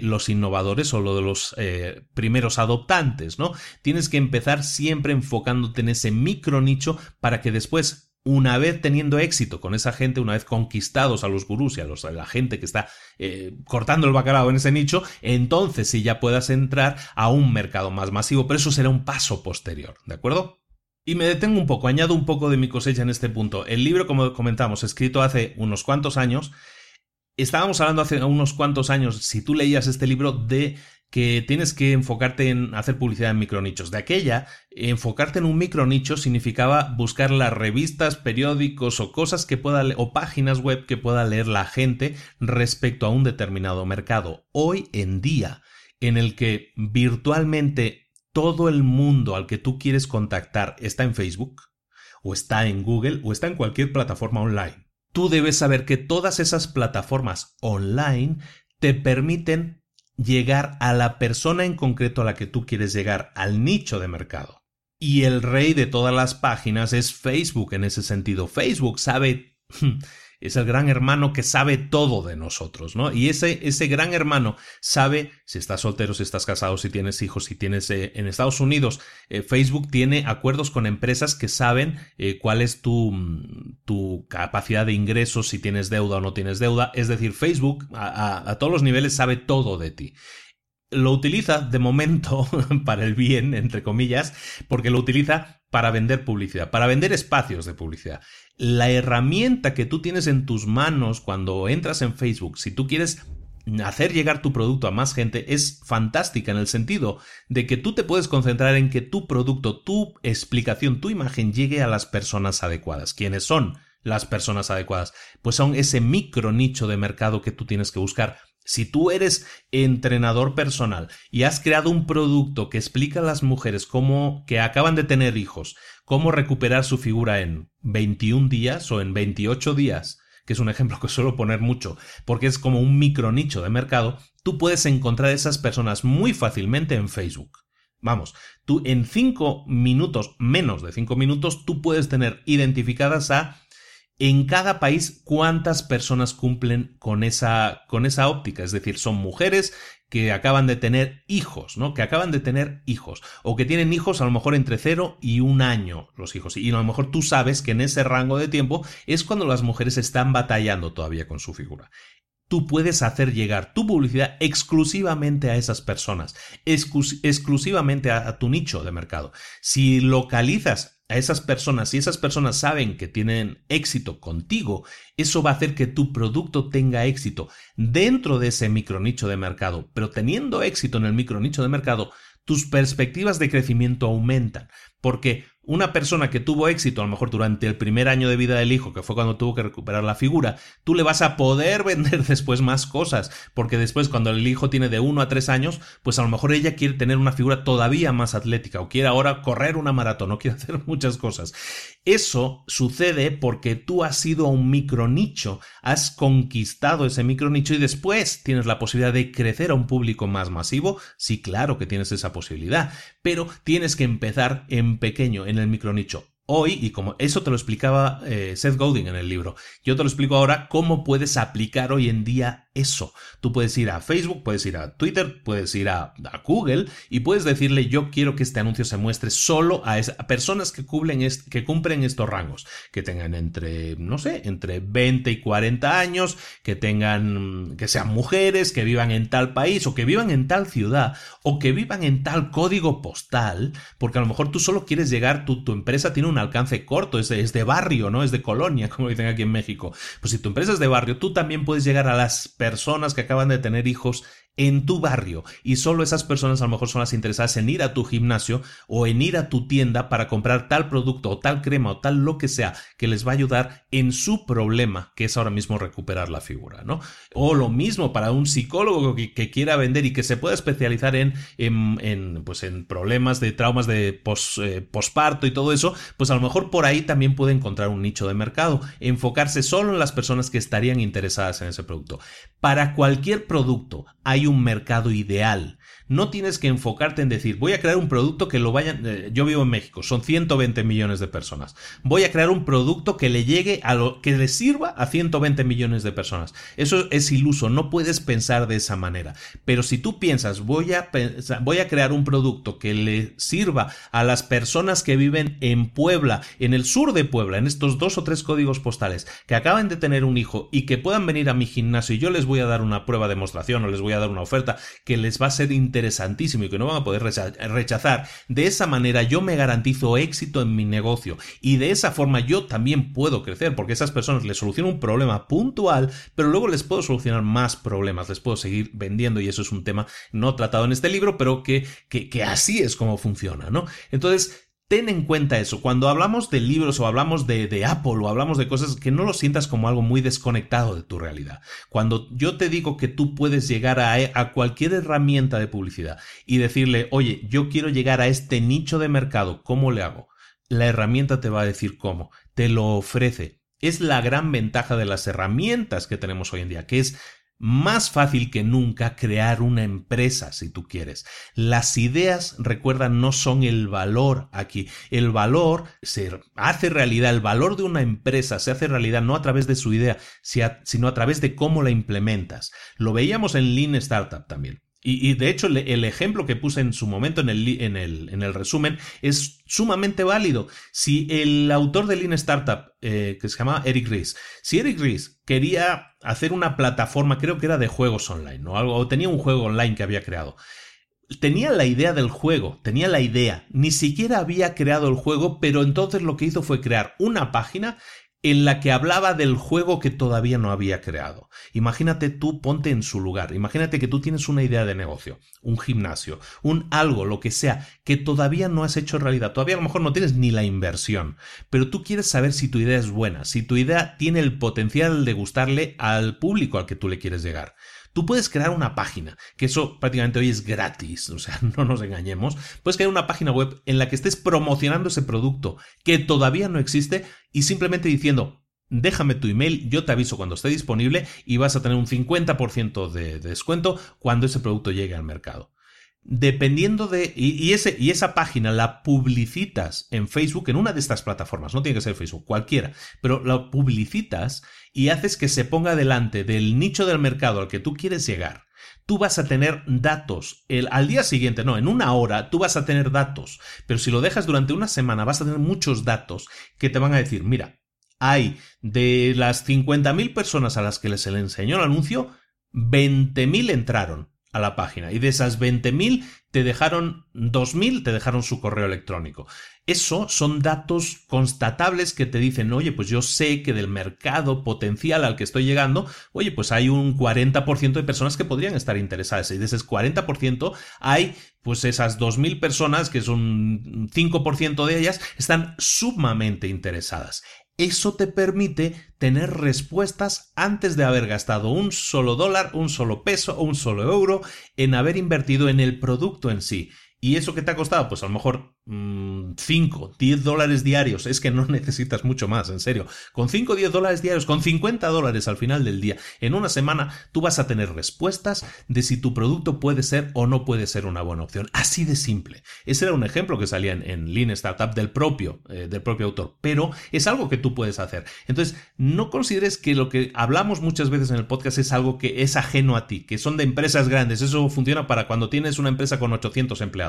los innovadores o lo de los eh, primeros adoptantes, ¿no? Tienes que empezar siempre enfocándote en ese micro nicho para que después una vez teniendo éxito con esa gente, una vez conquistados a los gurús y a, la gente que está eh, cortando el bacalao en ese nicho, entonces sí ya puedas entrar a un mercado más masivo, pero eso será un paso posterior, ¿de acuerdo? Y me detengo un poco, añado un poco de mi cosecha en este punto. El libro, como comentamos, escrito hace unos cuantos años, Estábamos hablando hace unos cuantos años, si tú leías este libro, de que tienes que enfocarte en hacer publicidad en micronichos. De aquella, enfocarte en un micronicho significaba buscar las revistas, periódicos o cosas que pueda o páginas web que pueda leer la gente respecto a un determinado mercado. Hoy en día, en el que virtualmente todo el mundo al que tú quieres contactar está en Facebook, o está en Google, o está en cualquier plataforma online tú debes saber que todas esas plataformas online te permiten llegar a la persona en concreto a la que tú quieres llegar, al nicho de mercado. Y el rey de todas las páginas es Facebook en ese sentido. Facebook sabe es el gran hermano que sabe todo de nosotros, ¿no? Y ese, ese gran hermano sabe si estás soltero, si estás casado, si tienes hijos, si tienes eh, en Estados Unidos. Eh, Facebook tiene acuerdos con empresas que saben eh, cuál es tu, tu, capacidad de ingresos, si tienes deuda o no tienes deuda. Es decir, Facebook a, a todos los niveles sabe todo de ti lo utiliza de momento para el bien, entre comillas, porque lo utiliza para vender publicidad, para vender espacios de publicidad la herramienta que tú tienes en tus manos cuando entras en Facebook, si tú quieres hacer llegar tu producto a más gente es fantástica en el sentido de que tú te puedes concentrar en que tu producto, tu explicación, tu imagen llegue a las personas adecuadas. ¿Quiénes son las personas adecuadas? Pues son ese micro nicho de mercado que tú tienes que buscar. Si tú eres entrenador personal y has creado un producto que explica a las mujeres cómo que acaban de tener hijos, cómo recuperar su figura en 21 días o en 28 días, que es un ejemplo que suelo poner mucho, porque es como un micro nicho de mercado, tú puedes encontrar esas personas muy fácilmente en Facebook. Vamos, tú en 5 minutos, menos de 5 minutos, tú puedes tener identificadas a en cada país cuántas personas cumplen con esa, con esa óptica. Es decir, son mujeres que acaban de tener hijos, ¿no? Que acaban de tener hijos. O que tienen hijos a lo mejor entre cero y un año los hijos. Y a lo mejor tú sabes que en ese rango de tiempo es cuando las mujeres están batallando todavía con su figura tú puedes hacer llegar tu publicidad exclusivamente a esas personas, exclusivamente a, tu nicho de mercado. Si localizas a esas personas, si esas personas saben que tienen éxito contigo, eso va a hacer que tu producto tenga éxito dentro de ese micronicho de mercado. Pero teniendo éxito en el micronicho de mercado, tus perspectivas de crecimiento aumentan, porque una persona que tuvo éxito, a lo mejor durante el primer año de vida del hijo, que fue cuando tuvo que recuperar la figura, tú le vas a poder vender después más cosas, porque después cuando el hijo tiene de 1 a 3 años, pues a lo mejor ella quiere tener una figura todavía más atlética o quiere ahora correr una maratón o quiere hacer muchas cosas. Eso sucede porque tú has ido a un micronicho, has conquistado ese micronicho y después tienes la posibilidad de crecer a un público más masivo. Sí, claro que tienes esa posibilidad, pero tienes que empezar en pequeño, en el micronicho. Hoy, y como eso te lo explicaba eh, Seth Godin en el libro, yo te lo explico ahora cómo puedes aplicar hoy en día eso. Tú puedes ir a Facebook, puedes ir a Twitter, puedes ir a, Google y puedes decirle yo quiero que este anuncio se muestre solo a, personas que cumplen, que cumplen estos rangos, que tengan entre, no sé, entre 20 y 40 años, que tengan, que sean mujeres, que vivan en tal país o que vivan en tal ciudad o que vivan en tal código postal, porque a lo mejor tú solo quieres llegar, tu, tu empresa tiene un alcance corto, es de, es de barrio, ¿no? Es de colonia, como dicen aquí en México. Pues si tu empresa es de barrio, tú también puedes llegar a las personas personas que acaban de tener hijos en tu barrio y solo esas personas a lo mejor son las interesadas en ir a tu gimnasio o en ir a tu tienda para comprar tal producto o tal crema o tal lo que sea que les va a ayudar en su problema que es ahora mismo recuperar la figura, ¿no? O lo mismo para un psicólogo que, quiera vender y que se pueda especializar en, en, pues en problemas de traumas de eh, posparto y todo eso, pues a lo mejor por ahí también puede encontrar un nicho de mercado, enfocarse solo en las personas que estarían interesadas en ese producto. Para cualquier producto hay un mercado ideal. No tienes que enfocarte en decir, voy a crear un producto que lo vayan... Eh, yo vivo en México, son 120 millones de personas. Voy a crear un producto que le llegue a lo que le sirva a 120 millones de personas. Eso es iluso, no puedes pensar de esa manera. Pero si tú piensas, voy a, voy a crear un producto que le sirva a las personas que viven en Puebla, en el sur de Puebla, en estos dos o tres códigos postales, que acaban de tener un hijo y que puedan venir a mi gimnasio y yo les voy a dar una prueba de demostración o les voy a dar una oferta que les va a ser interesantísimo y que no van a poder rechazar, de esa manera yo me garantizo éxito en mi negocio y de esa forma yo también puedo crecer porque esas personas les soluciono un problema puntual, pero luego les puedo solucionar más problemas, les puedo seguir vendiendo y eso es un tema no tratado en este libro, pero que, que, que así es como funciona, ¿no? Entonces, Ten en cuenta eso. Cuando hablamos de libros o hablamos de, Apple o hablamos de cosas que no lo sientas como algo muy desconectado de tu realidad. Cuando yo te digo que tú puedes llegar a, a cualquier herramienta de publicidad y decirle, oye, yo quiero llegar a este nicho de mercado, ¿cómo le hago? La herramienta te va a decir cómo, te lo ofrece. Es la gran ventaja de las herramientas que tenemos hoy en día, que es más fácil que nunca crear una empresa, si tú quieres. Las ideas, recuerda, no son el valor aquí. El valor se hace realidad, el valor de una empresa se hace realidad no a través de su idea, sino a través de cómo la implementas. Lo veíamos en Lean Startup también. Y, de hecho, el, ejemplo que puse en su momento en el, en, el, en el, resumen es sumamente válido. Si el autor de Lean Startup, eh, que se llama Eric Ries, si Eric Ries quería hacer una plataforma, creo que era de juegos online, ¿no? Algo, o tenía un juego online que había creado. Tenía la idea del juego, tenía la idea, ni siquiera había creado el juego, pero entonces lo que hizo fue crear una página en la que hablaba del juego que todavía no había creado. Imagínate tú, ponte en su lugar. Imagínate que tú tienes una idea de negocio, un gimnasio, un algo, lo que sea, que todavía no has hecho realidad. Todavía a lo mejor no tienes ni la inversión, pero tú quieres saber si tu idea es buena, si tu idea tiene el potencial de gustarle al público al que tú le quieres llegar. Tú puedes crear una página, que eso prácticamente hoy es gratis, o sea, no nos engañemos. Puedes crear una página web en la que estés promocionando ese producto que todavía no existe y simplemente diciendo, déjame tu email, yo te aviso cuando esté disponible y vas a tener un 50% de descuento cuando ese producto llegue al mercado dependiendo de... Y, ese, y esa página la publicitas en Facebook, en una de estas plataformas, no tiene que ser Facebook, cualquiera, pero la publicitas y haces que se ponga delante del nicho del mercado al que tú quieres llegar. Tú vas a tener datos. El, al día siguiente, no, en una hora, tú vas a tener datos. Pero si lo dejas durante una semana, vas a tener muchos datos que te van a decir, mira, hay de las 50.000 personas a las que se le enseñó el anuncio, 20.000 entraron a la página y de esas 20.000 te dejaron 2.000, te dejaron su correo electrónico. Eso son datos constatables que te dicen, oye, pues yo sé que del mercado potencial al que estoy llegando, oye, pues hay un 40% de personas que podrían estar interesadas y de ese 40% hay pues esas 2.000 personas, que son 5% de ellas, están sumamente interesadas. Eso te permite tener respuestas antes de haber gastado un solo dólar, un solo peso o un solo euro en haber invertido en el producto en sí. ¿Y eso que te ha costado? Pues a lo mejor 5, mm, 10 dólares diarios. Es que no necesitas mucho más, en serio. Con 5 o 10 dólares diarios, con 50 dólares al final del día, en una semana, tú vas a tener respuestas de si tu producto puede ser o no puede ser una buena opción. Así de simple. Ese era un ejemplo que salía en, Lean Startup del propio, eh, del propio autor. Pero es algo que tú puedes hacer. Entonces, no consideres que lo que hablamos muchas veces en el podcast es algo que es ajeno a ti, que son de empresas grandes. Eso funciona para cuando tienes una empresa con 800 empleados.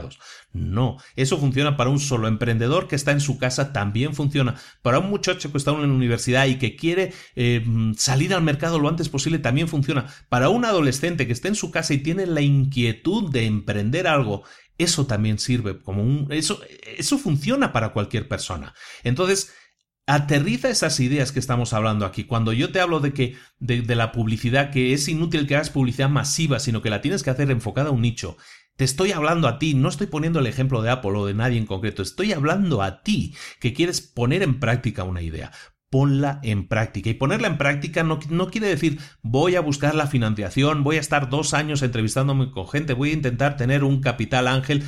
No, eso funciona para un solo emprendedor que está en su casa, también funciona. Para un muchacho que está en la universidad y que quiere eh, salir al mercado lo antes posible, también funciona. Para un adolescente que está en su casa y tiene la inquietud de emprender algo, eso también sirve como un... Eso, eso funciona para cualquier persona. Entonces, aterriza esas ideas que estamos hablando aquí. Cuando yo te hablo de que de, de, la publicidad, que es inútil que hagas publicidad masiva, sino que la tienes que hacer enfocada a un nicho. Te estoy hablando a ti, no estoy poniendo el ejemplo de Apple o de nadie en concreto, estoy hablando a ti que quieres poner en práctica una idea ponla en práctica. Y ponerla en práctica no, no, quiere decir voy a buscar la financiación, voy a estar dos años entrevistándome con gente, voy a intentar tener un capital ángel.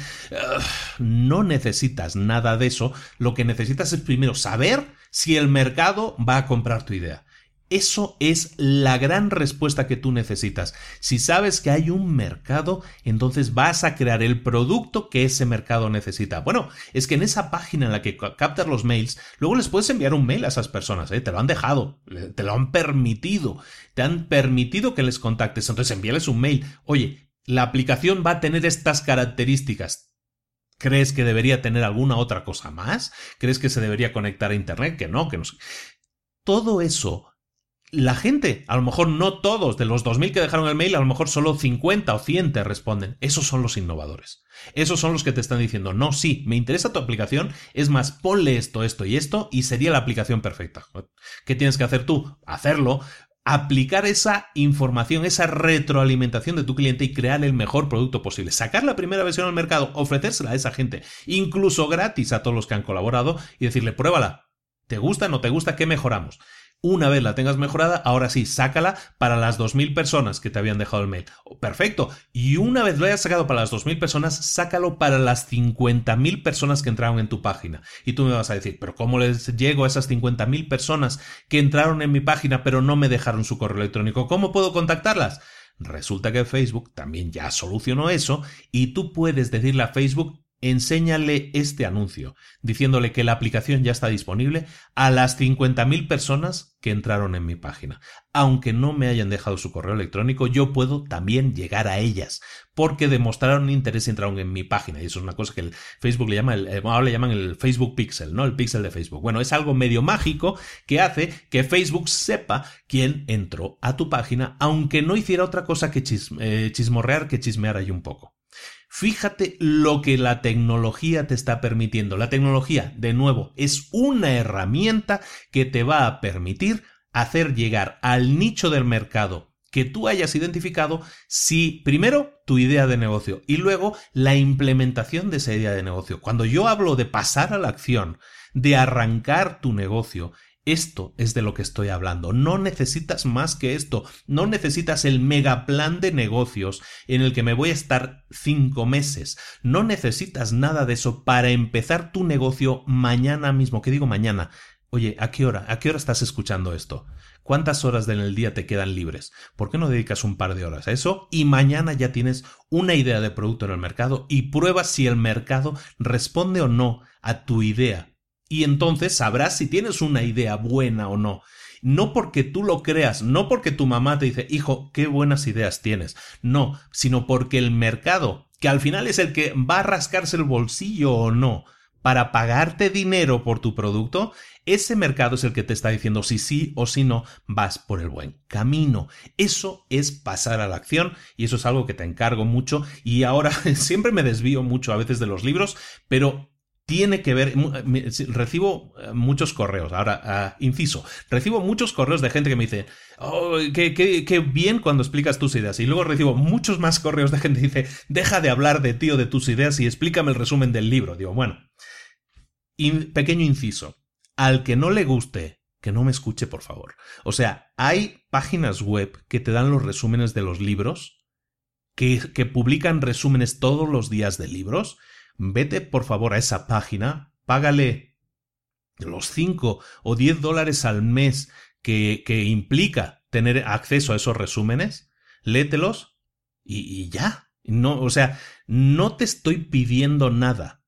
no necesitas nada de eso. Lo que necesitas es primero saber si el mercado va a comprar tu idea. Eso es la gran respuesta que tú necesitas. Si sabes que hay un mercado, entonces vas a crear el producto que ese mercado necesita. Bueno, es que en esa página en la que captas los mails, luego les puedes enviar un mail a esas personas, ¿eh? te lo han dejado, te lo han permitido, te han permitido que les contactes, entonces envíales un mail. Oye, la aplicación va a tener estas características. ¿Crees que debería tener alguna otra cosa más? ¿Crees que se debería conectar a Internet? Que no, que no. Todo eso la gente, a lo mejor no todos, de los 2.000 que dejaron el mail, a lo mejor solo 50 o 100 te responden. Esos son los innovadores. Esos son los que te están diciendo, no, sí, me interesa tu aplicación, es más, ponle esto, esto y esto y sería la aplicación perfecta. ¿Qué tienes que hacer tú? Hacerlo, aplicar esa información, esa retroalimentación de tu cliente y crear el mejor producto posible. Sacar la primera versión al mercado, ofrecérsela a esa gente, incluso gratis a todos los que han colaborado y decirle, pruébala. ¿Te gusta? ¿No te gusta? ¿Qué mejoramos? Una vez la tengas mejorada, ahora sí, sácala para las 2.000 personas que te habían dejado el mail. Oh, perfecto. Y una vez lo hayas sacado para las 2.000 personas, sácalo para las 50.000 personas que entraron en tu página. Y tú me vas a decir, pero ¿cómo les llego a esas 50.000 personas que entraron en mi página pero no me dejaron su correo electrónico? ¿Cómo puedo contactarlas? Resulta que Facebook también ya solucionó eso y tú puedes decirle a Facebook enséñale este anuncio, diciéndole que la aplicación ya está disponible a las 50.000 personas que entraron en mi página. Aunque no me hayan dejado su correo electrónico, yo puedo también llegar a ellas, porque demostraron interés y entraron en mi página. Y eso es una cosa que el Facebook le llama, el, eh, ahora le llaman el Facebook Pixel, ¿no? El pixel de Facebook. Bueno, es algo medio mágico que hace que Facebook sepa quién entró a tu página, aunque no hiciera otra cosa que eh, chismorrear, que chismear ahí un poco. Fíjate lo que la tecnología te está permitiendo. La tecnología, de nuevo, es una herramienta que te va a permitir hacer llegar al nicho del mercado que tú hayas identificado si primero tu idea de negocio y luego la implementación de esa idea de negocio. Cuando yo hablo de pasar a la acción, de arrancar tu negocio, esto es de lo que estoy hablando. No necesitas más que esto. No necesitas el mega plan de negocios en el que me voy a estar cinco meses. No necesitas nada de eso para empezar tu negocio mañana mismo. ¿Qué digo mañana? Oye, ¿a qué hora? ¿A qué hora estás escuchando esto? ¿Cuántas horas en el día te quedan libres? ¿Por qué no dedicas un par de horas a eso? Y mañana ya tienes una idea de producto en el mercado y pruebas si el mercado responde o no a tu idea y entonces sabrás si tienes una idea buena o no. No porque tú lo creas, no porque tu mamá te dice, hijo, qué buenas ideas tienes. No, sino porque el mercado, que al final es el que va a rascarse el bolsillo o no, para pagarte dinero por tu producto, ese mercado es el que te está diciendo si sí o si no vas por el buen camino. Eso es pasar a la acción y eso es algo que te encargo mucho y ahora siempre me desvío mucho a veces de los libros, pero tiene que ver, recibo eh, muchos correos, ahora, ah, inciso, recibo muchos correos de gente que me dice, oh, qué, bien cuando explicas tus ideas, y luego recibo muchos más correos de gente que dice, deja de hablar de ti o de tus ideas y explícame el resumen del libro. Digo, bueno, pequeño inciso, al que no le guste, que no me escuche, por favor. O sea, hay páginas web que te dan los resúmenes de los libros, que publican resúmenes todos los días de libros, vete por favor a esa página, págale los 5 o 10 dólares al mes que, que, implica tener acceso a esos resúmenes, lételos y, y ya. No, o sea, no te estoy pidiendo nada.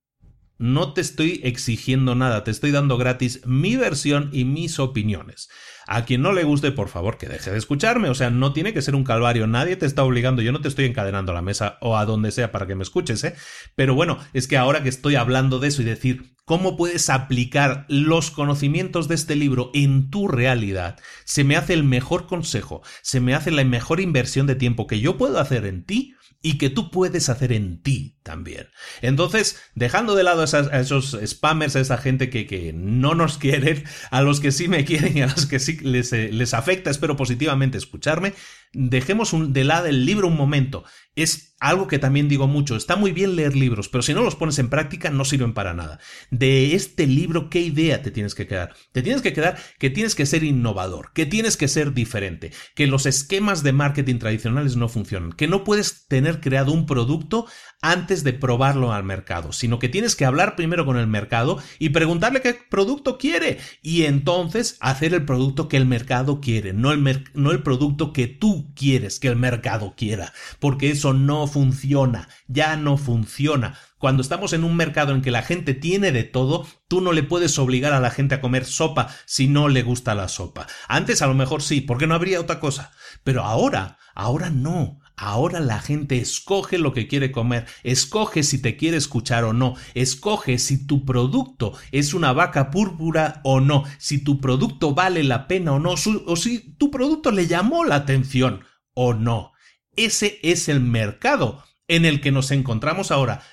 No te estoy exigiendo nada, te estoy dando gratis mi versión y mis opiniones. A quien no le guste, por favor, que deje de escucharme. O sea, no tiene que ser un calvario. Nadie te está obligando. Yo no te estoy encadenando a la mesa o a donde sea para que me escuches, ¿eh? Pero bueno, es que ahora que estoy hablando de eso y decir cómo puedes aplicar los conocimientos de este libro en tu realidad, se me hace el mejor consejo, se me hace la mejor inversión de tiempo que yo puedo hacer en ti y que tú puedes hacer en ti también. Entonces, dejando de lado a, esos spammers, a esa gente que, que, no nos quieren, a los que sí me quieren y a los que sí les, eh, les afecta, espero positivamente escucharme, dejemos de lado el libro un momento. Es algo que también digo mucho. Está muy bien leer libros, pero si no los pones en práctica no sirven para nada. De este libro, ¿qué idea te tienes que quedar? Te tienes que quedar que tienes que ser innovador, que tienes que ser diferente, que los esquemas de marketing tradicionales no funcionan, que no puedes tener creado un producto antes de probarlo al mercado, sino que tienes que hablar primero con el mercado y preguntarle qué producto quiere y entonces hacer el producto que el mercado quiere, no el, no el producto que tú quieres que el mercado quiera, porque eso no funciona, ya no funciona. Cuando estamos en un mercado en que la gente tiene de todo, tú no le puedes obligar a la gente a comer sopa si no le gusta la sopa. Antes a lo mejor sí, porque no habría otra cosa. Pero ahora, ahora no. Ahora la gente escoge lo que quiere comer, escoge si te quiere escuchar o no, escoge si tu producto es una vaca púrpura o no, si tu producto vale la pena o no, o si tu producto le llamó la atención o no. Ese es el mercado en el que nos encontramos ahora.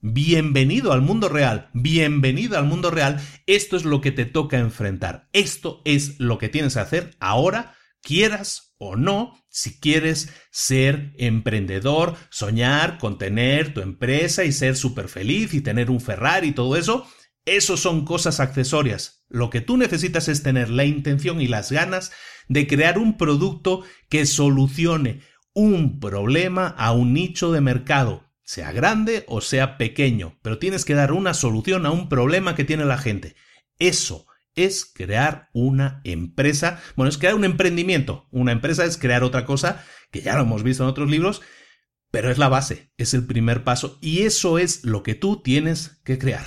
Bienvenido al mundo real, bienvenido al mundo real. Esto es lo que te toca enfrentar. Esto es lo que tienes que hacer ahora, quieras o no, si quieres ser emprendedor, soñar con tener tu empresa y ser súper feliz y tener un Ferrari y todo eso, eso son cosas accesorias. Lo que tú necesitas es tener la intención y las ganas de crear un producto que solucione un problema a un nicho de mercado, sea grande o sea pequeño, pero tienes que dar una solución a un problema que tiene la gente. Eso es crear una empresa. Bueno, es crear un emprendimiento. Una empresa es crear otra cosa, que ya lo hemos visto en otros libros, pero es la base, es el primer paso y eso es lo que tú tienes que crear.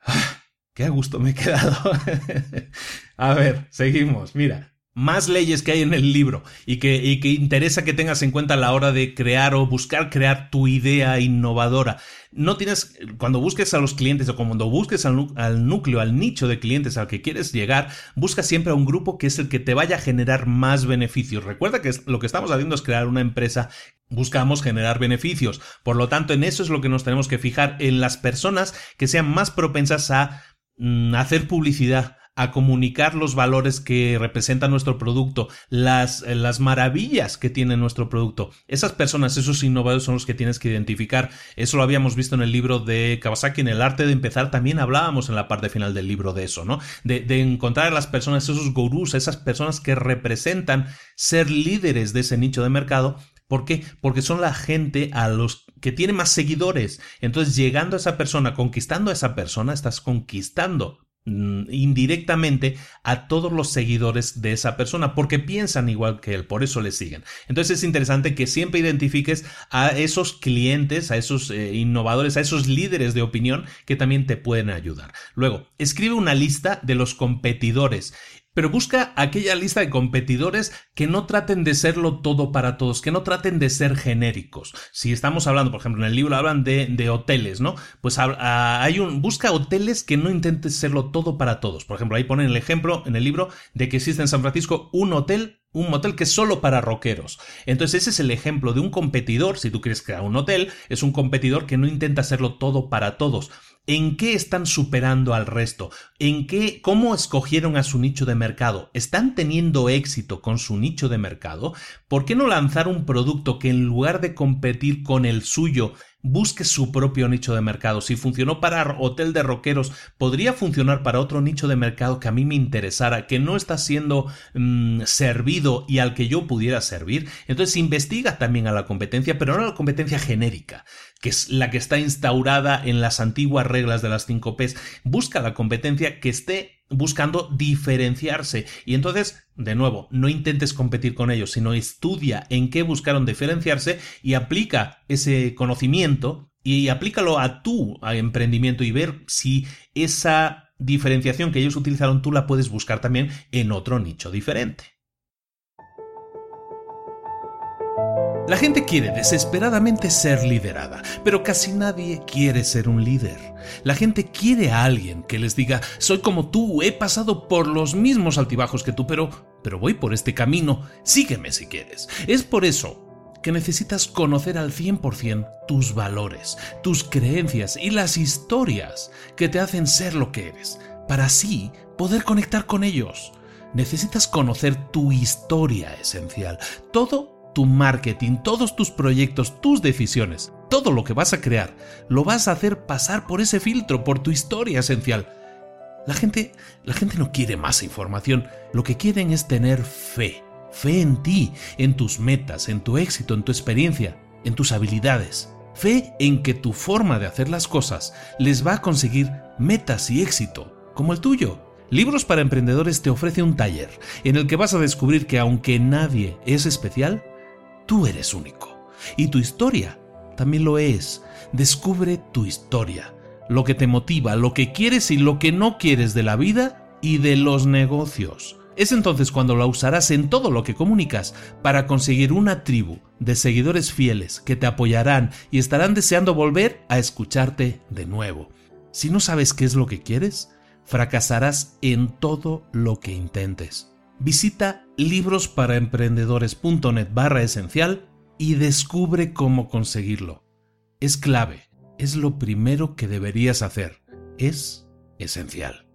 Ah, qué a gusto me he quedado. a ver, seguimos. Mira, más leyes que hay en el libro y que, y que interesa que tengas en cuenta a la hora de crear o buscar crear tu idea innovadora. No tienes, cuando busques a los clientes o cuando busques al, núcleo, al nicho de clientes al que quieres llegar, busca siempre a un grupo que es el que te vaya a generar más beneficios. Recuerda que lo que estamos haciendo es crear una empresa Buscamos generar beneficios. Por lo tanto, en eso es lo que nos tenemos que fijar, en las personas que sean más propensas a mm, hacer publicidad, a comunicar los valores que representa nuestro producto, las, eh, las maravillas que tiene nuestro producto. Esas personas, esos innovadores son los que tienes que identificar. Eso lo habíamos visto en el libro de Kawasaki, en el arte de empezar, también hablábamos en la parte final del libro de eso, ¿no? De, de encontrar a las personas, esos gurús, esas personas que representan ser líderes de ese nicho de mercado ¿Por qué? Porque son la gente a los que tiene más seguidores. Entonces, llegando a esa persona, conquistando a esa persona, estás conquistando indirectamente a todos los seguidores de esa persona porque piensan igual que él, por eso le siguen. Entonces es interesante que siempre identifiques a esos clientes, a esos eh, innovadores, a esos líderes de opinión que también te pueden ayudar. Luego, escribe una lista de los competidores pero busca aquella lista de competidores que no traten de serlo todo para todos, que no traten de ser genéricos. Si estamos hablando, por ejemplo, en el libro hablan de, hoteles, ¿no? Pues hay un, busca hoteles que no intenten serlo todo para todos. Por ejemplo, ahí ponen el ejemplo en el libro de que existe en San Francisco un hotel un motel que es solo para rockeros. Entonces ese es el ejemplo de un competidor, si tú quieres crear un hotel, es un competidor que no intenta hacerlo todo para todos. ¿En qué están superando al resto? ¿En qué, cómo escogieron a su nicho de mercado? ¿Están teniendo éxito con su nicho de mercado? ¿Por qué no lanzar un producto que en lugar de competir con el suyo, busque su propio nicho de mercado. Si funcionó para hotel de rockeros, podría funcionar para otro nicho de mercado que a mí me interesara, que no está siendo mm, servido y al que yo pudiera servir. Entonces investiga también a la competencia, pero no a la competencia genérica, que es la que está instaurada en las antiguas reglas de las 5 Ps. Busca la competencia que esté buscando diferenciarse. Y entonces, de nuevo, no intentes competir con ellos, sino estudia en qué buscaron diferenciarse y aplica ese conocimiento y aplícalo a tu emprendimiento y ver si esa diferenciación que ellos utilizaron tú la puedes buscar también en otro nicho diferente. La gente quiere desesperadamente ser liderada, pero casi nadie quiere ser un líder. La gente quiere a alguien que les diga, soy como tú, he pasado por los mismos altibajos que tú, pero, pero voy por este camino, sígueme si quieres. Es por eso que necesitas conocer al 100% tus valores, tus creencias y las historias que te hacen ser lo que eres, para así poder conectar con ellos. Necesitas conocer tu historia esencial, todo tu marketing, todos tus proyectos, tus decisiones, todo lo que vas a crear, lo vas a hacer pasar por ese filtro, por tu historia esencial. La gente, la gente no quiere más información, lo que quieren es tener fe Fe en ti, en tus metas, en tu éxito, en tu experiencia, en tus habilidades. Fe en que tu forma de hacer las cosas les va a conseguir metas y éxito, como el tuyo. Libros para Emprendedores te ofrece un taller en el que vas a descubrir que aunque nadie es especial, tú eres único. Y tu historia también lo es. Descubre tu historia, lo que te motiva, lo que quieres y lo que no quieres de la vida y de los negocios. Es entonces cuando la usarás en todo lo que comunicas para conseguir una tribu de seguidores fieles que te apoyarán y estarán deseando volver a escucharte de nuevo. Si no sabes qué es lo que quieres, fracasarás en todo lo que intentes. Visita librosparaemprendedores.net barra esencial y descubre cómo conseguirlo. Es clave, es lo primero que deberías hacer, es esencial.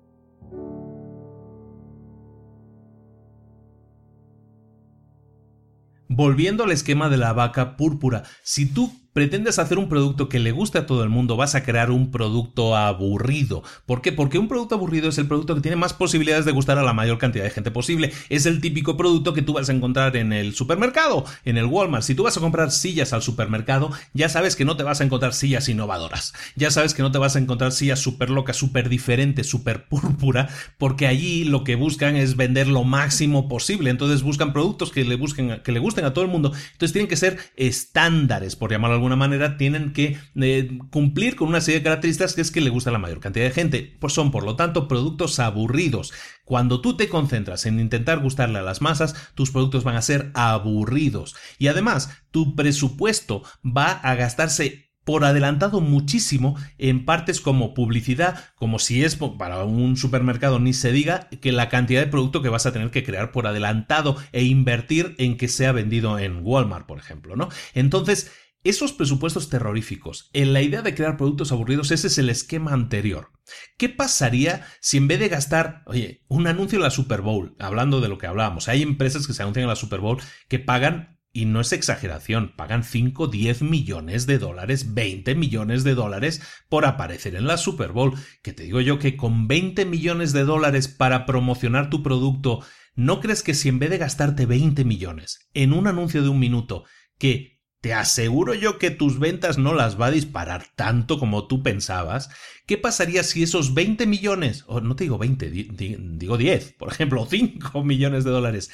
Volviendo al esquema de la vaca púrpura, si tú pretendes hacer un producto que le guste a todo el mundo, vas a crear un producto aburrido. ¿Por qué? Porque un producto aburrido es el producto que tiene más posibilidades de gustar a la mayor cantidad de gente posible. Es el típico producto que tú vas a encontrar en el supermercado, en el Walmart. Si tú vas a comprar sillas al supermercado, ya sabes que no te vas a encontrar sillas innovadoras. Ya sabes que no te vas a encontrar sillas súper locas, súper diferentes, súper púrpura, porque allí lo que buscan es vender lo máximo posible. Entonces buscan productos que le, busquen, que le gusten a todo el mundo. Entonces tienen que ser estándares, por llamarlo alguna manera, tienen que eh, cumplir con una serie de características que es que le gusta a la mayor cantidad de gente. Pues son, por lo tanto, productos aburridos. Cuando tú te concentras en intentar gustarle a las masas, tus productos van a ser aburridos. Y además, tu presupuesto va a gastarse por adelantado muchísimo en partes como publicidad, como si es para un supermercado ni se diga que la cantidad de producto que vas a tener que crear por adelantado e invertir en que sea vendido en Walmart, por ejemplo, ¿no? Entonces, esos presupuestos terroríficos, en la idea de crear productos aburridos, ese es el esquema anterior. ¿Qué pasaría si en vez de gastar, oye, un anuncio en la Super Bowl, hablando de lo que hablábamos, hay empresas que se anuncian en la Super Bowl que pagan, y no es exageración, pagan 5, 10 millones de dólares, 20 millones de dólares por aparecer en la Super Bowl, que te digo yo que con 20 millones de dólares para promocionar tu producto, ¿no crees que si en vez de gastarte 20 millones en un anuncio de un minuto, que te aseguro yo que tus ventas no las va a disparar tanto como tú pensabas. ¿Qué pasaría si esos 20 millones, o no te digo 20, digo 10, por ejemplo, 5 millones de dólares,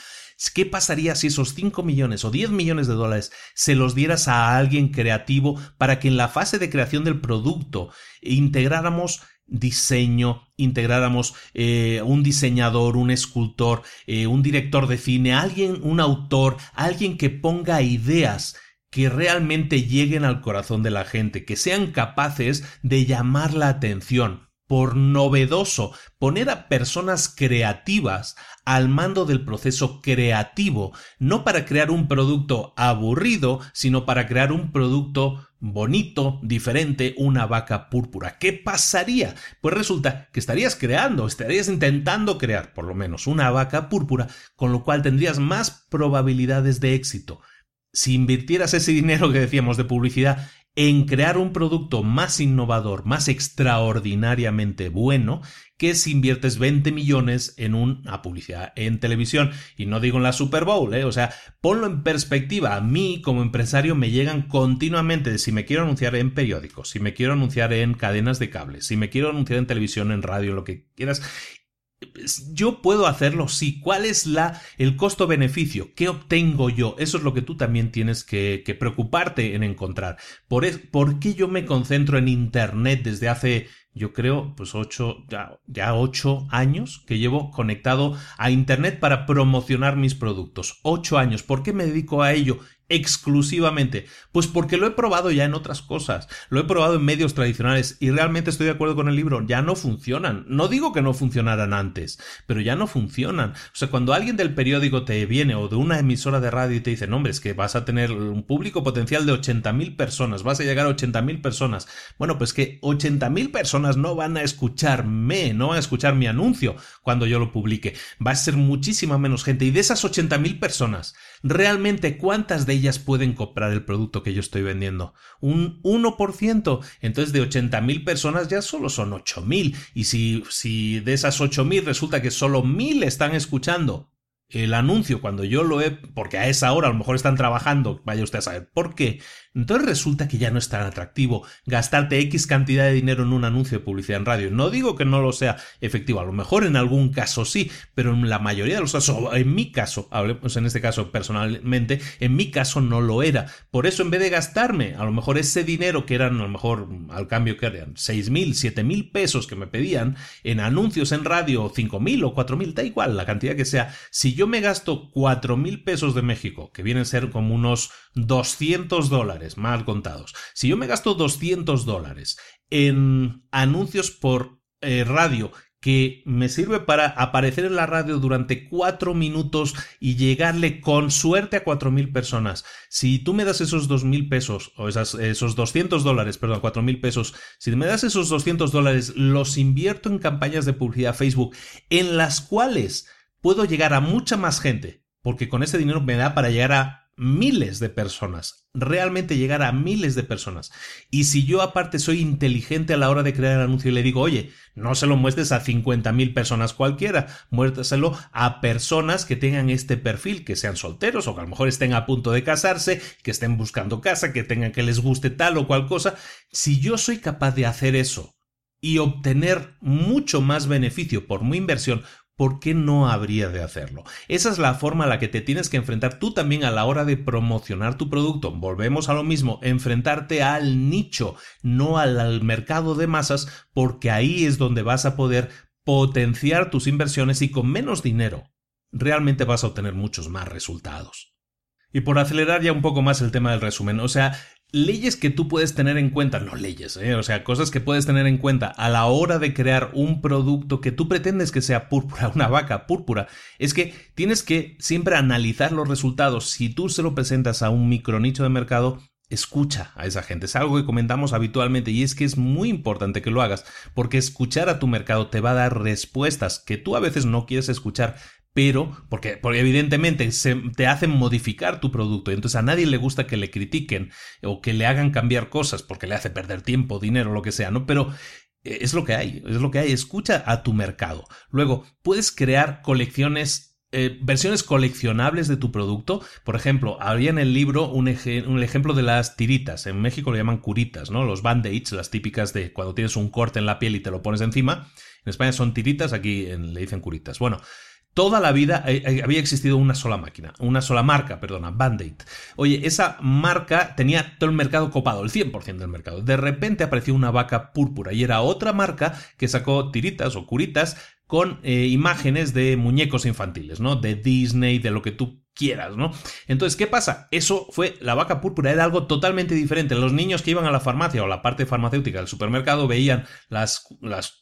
¿Qué pasaría si esos 5 millones o 10 millones de dólares se los dieras a alguien creativo para que en la fase de creación del producto integráramos diseño, integráramos eh, un diseñador, un escultor, eh, un director de cine, alguien, un autor, alguien que ponga ideas que realmente lleguen al corazón de la gente, que sean capaces de llamar la atención. Por novedoso, poner a personas creativas al mando del proceso creativo, no para crear un producto aburrido, sino para crear un producto bonito, diferente, una vaca púrpura. ¿Qué pasaría? Pues resulta que estarías creando, estarías intentando crear por lo menos una vaca púrpura, con lo cual tendrías más probabilidades de éxito si invirtieras ese dinero que decíamos de publicidad en crear un producto más innovador, más extraordinariamente bueno, que si inviertes 20 millones en una publicidad en televisión. Y no digo en la Super Bowl, ¿eh? o sea, ponlo en perspectiva. A mí como empresario me llegan continuamente de si me quiero anunciar en periódicos, si me quiero anunciar en cadenas de cables, si me quiero anunciar en televisión, en radio, lo que quieras yo puedo hacerlo, sí. ¿Cuál es la, el costo-beneficio? ¿Qué obtengo yo? Eso es lo que tú también tienes que, preocuparte en encontrar. Por, ¿Por qué yo me concentro en Internet desde hace, yo creo, pues ocho, ya, ya ocho años que llevo conectado a Internet para promocionar mis productos? Ocho años. ¿Por qué me dedico a ello? Exclusivamente? Pues porque lo he probado ya en otras cosas, lo he probado en medios tradicionales y realmente estoy de acuerdo con el libro, ya no funcionan. No digo que no funcionaran antes, pero ya no funcionan. O sea, cuando alguien del periódico te viene o de una emisora de radio y te dice, no, hombre, es que vas a tener un público potencial de 80.000 personas, vas a llegar a 80.000 personas. Bueno, pues que 80.000 personas no van a escucharme, no van a escuchar mi anuncio cuando yo lo publique. Va a ser muchísima menos gente. Y de esas 80.000 personas, realmente cuántas de ellas pueden comprar el producto que yo estoy vendiendo? Un 1%. Entonces de 80.000 personas ya solo son 8.000. Y si, si de esas 8.000 resulta que solo 1.000 están escuchando el anuncio cuando yo lo he, porque a esa hora a lo mejor están trabajando, vaya usted a saber por qué, entonces resulta que ya no es tan atractivo gastarte X cantidad de dinero en un anuncio de publicidad en radio. No digo que no lo sea efectivo, a lo mejor en algún caso sí, pero en la mayoría de los casos, en mi caso, hablemos en este caso personalmente, en mi caso no lo era. Por eso en vez de gastarme a lo mejor ese dinero que eran a lo mejor al cambio que eran 6 mil, 7 mil pesos que me pedían en anuncios en radio, 5 mil o 4 mil, da igual la cantidad que sea, si yo me gasto 4 mil pesos de México, que vienen a ser como unos 200 dólares mal contados. Si yo me gasto 200 dólares en anuncios por eh, radio que me sirve para aparecer en la radio durante cuatro minutos y llegarle con suerte a cuatro mil personas. Si tú me das esos dos mil pesos, o esos 200 dólares, perdón, cuatro mil pesos, si me das esos 200 dólares, los invierto en campañas de publicidad Facebook, en las cuales puedo llegar a mucha más gente, porque con ese dinero me da para llegar a miles de personas, realmente llegar a miles de personas. Y si yo aparte soy inteligente a la hora de crear el anuncio y le digo, oye, no se lo muestres a 50.000 personas cualquiera, muéstraselo a personas que tengan este perfil, que sean solteros o que a lo mejor estén a punto de casarse, que estén buscando casa, que tengan que les guste tal o cual cosa. Si yo soy capaz de hacer eso y obtener mucho más beneficio por mi inversión, ¿por qué no habría de hacerlo? Esa es la forma a la que te tienes que enfrentar tú también a la hora de promocionar tu producto. Volvemos a lo mismo, enfrentarte al nicho, no al, mercado de masas, porque ahí es donde vas a poder potenciar tus inversiones y con menos dinero realmente vas a obtener muchos más resultados. Y por acelerar ya un poco más el tema del resumen, o sea, leyes que tú puedes tener en cuenta, no leyes, ¿eh? o sea, cosas que puedes tener en cuenta a la hora de crear un producto que tú pretendes que sea púrpura, una vaca púrpura, es que tienes que siempre analizar los resultados. Si tú se lo presentas a un micronicho de mercado, escucha a esa gente. Es algo que comentamos habitualmente y es que es muy importante que lo hagas porque escuchar a tu mercado te va a dar respuestas que tú a veces no quieres escuchar, pero porque, evidentemente se, te hacen modificar tu producto y entonces a nadie le gusta que le critiquen o que le hagan cambiar cosas porque le hace perder tiempo, dinero, lo que sea, ¿no? Pero eh, es lo que hay, es lo que hay, escucha a tu mercado. Luego, puedes crear colecciones eh, versiones coleccionables de tu producto. Por ejemplo, había en el libro un, un, ejemplo de las tiritas. En México lo llaman curitas, ¿no? Los band-aids, las típicas de cuando tienes un corte en la piel y te lo pones encima. En España son tiritas, aquí le dicen curitas. Bueno, Toda la vida eh, eh, había existido una sola máquina, una sola marca, perdona, Band-Aid. Oye, esa marca tenía todo el mercado copado, el 100% del mercado. De repente apareció una vaca púrpura y era otra marca que sacó tiritas o curitas con eh, imágenes de muñecos infantiles, ¿no? De Disney, de lo que tú quieras, ¿no? Entonces, ¿qué pasa? Eso fue la vaca púrpura, era algo totalmente diferente. Los niños que iban a la farmacia o la parte farmacéutica del supermercado veían las,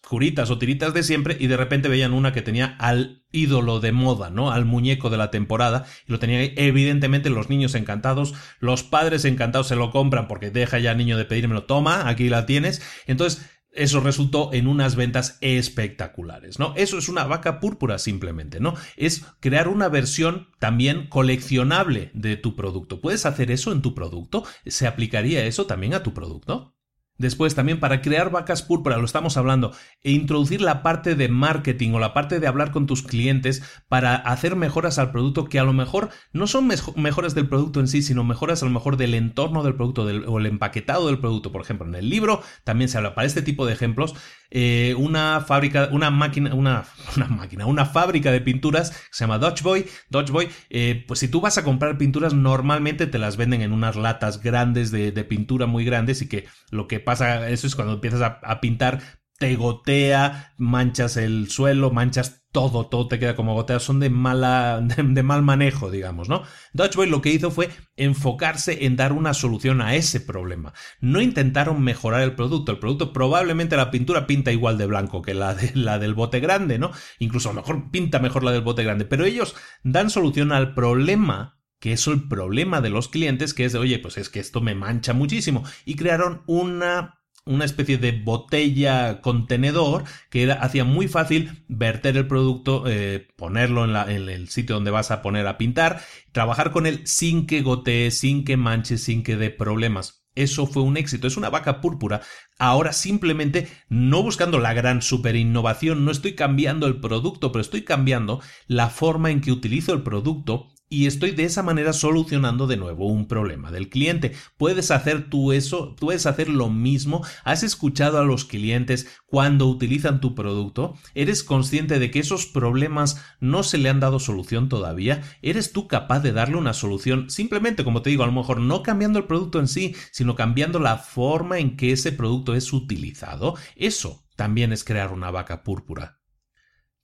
curitas o tiritas de siempre y de repente veían una que tenía al ídolo de moda, ¿no? Al muñeco de la temporada y lo tenían evidentemente los niños encantados, los padres encantados se lo compran porque deja ya niño de pedírmelo, toma, aquí la tienes. Entonces, eso resultó en unas ventas espectaculares, ¿no? Eso es una vaca púrpura simplemente, ¿no? Es crear una versión también coleccionable de tu producto. ¿Puedes hacer eso en tu producto? ¿Se aplicaría eso también a tu producto? Después también para crear vacas púrpura, lo estamos hablando, e introducir la parte de marketing o la parte de hablar con tus clientes para hacer mejoras al producto que a lo mejor no son mejoras del producto en sí, sino mejoras a lo mejor del entorno del producto o el empaquetado del producto. Por ejemplo, en el libro también se habla para este tipo de ejemplos eh, una fábrica, una máquina, una, máquina, una fábrica de pinturas que se llama Dodge Boy. Dodge Boy, eh, pues si tú vas a comprar pinturas, normalmente te las venden en unas latas grandes de, de pintura muy grandes y que lo que pasa eso es cuando empiezas a, pintar te gotea, manchas el suelo, manchas todo, todo te queda como goteas, son de, mala, de, mal manejo, digamos, ¿no? Dodgeboy lo que hizo fue enfocarse en dar una solución a ese problema. No intentaron mejorar el producto, el producto probablemente la pintura pinta igual de blanco que la, de, la del bote grande, ¿no? Incluso a lo mejor pinta mejor la del bote grande, pero ellos dan solución al problema que es el problema de los clientes, que es de, oye, pues es que esto me mancha muchísimo, y crearon una una especie de botella contenedor que hacía muy fácil verter el producto, eh, ponerlo en, en, el sitio donde vas a poner a pintar, trabajar con él sin que gotee, sin que manche, sin que dé problemas. Eso fue un éxito, es una vaca púrpura. Ahora simplemente no buscando la gran super innovación, no estoy cambiando el producto, pero estoy cambiando la forma en que utilizo el producto y estoy de esa manera solucionando de nuevo un problema del cliente. Puedes hacer tú eso, puedes hacer lo mismo. ¿Has escuchado a los clientes cuando utilizan tu producto? ¿Eres consciente de que esos problemas no se le han dado solución todavía? ¿Eres tú capaz de darle una solución? Simplemente, como te digo, a lo mejor no cambiando el producto en sí, sino cambiando la forma en que ese producto es utilizado. Eso también es crear una vaca púrpura.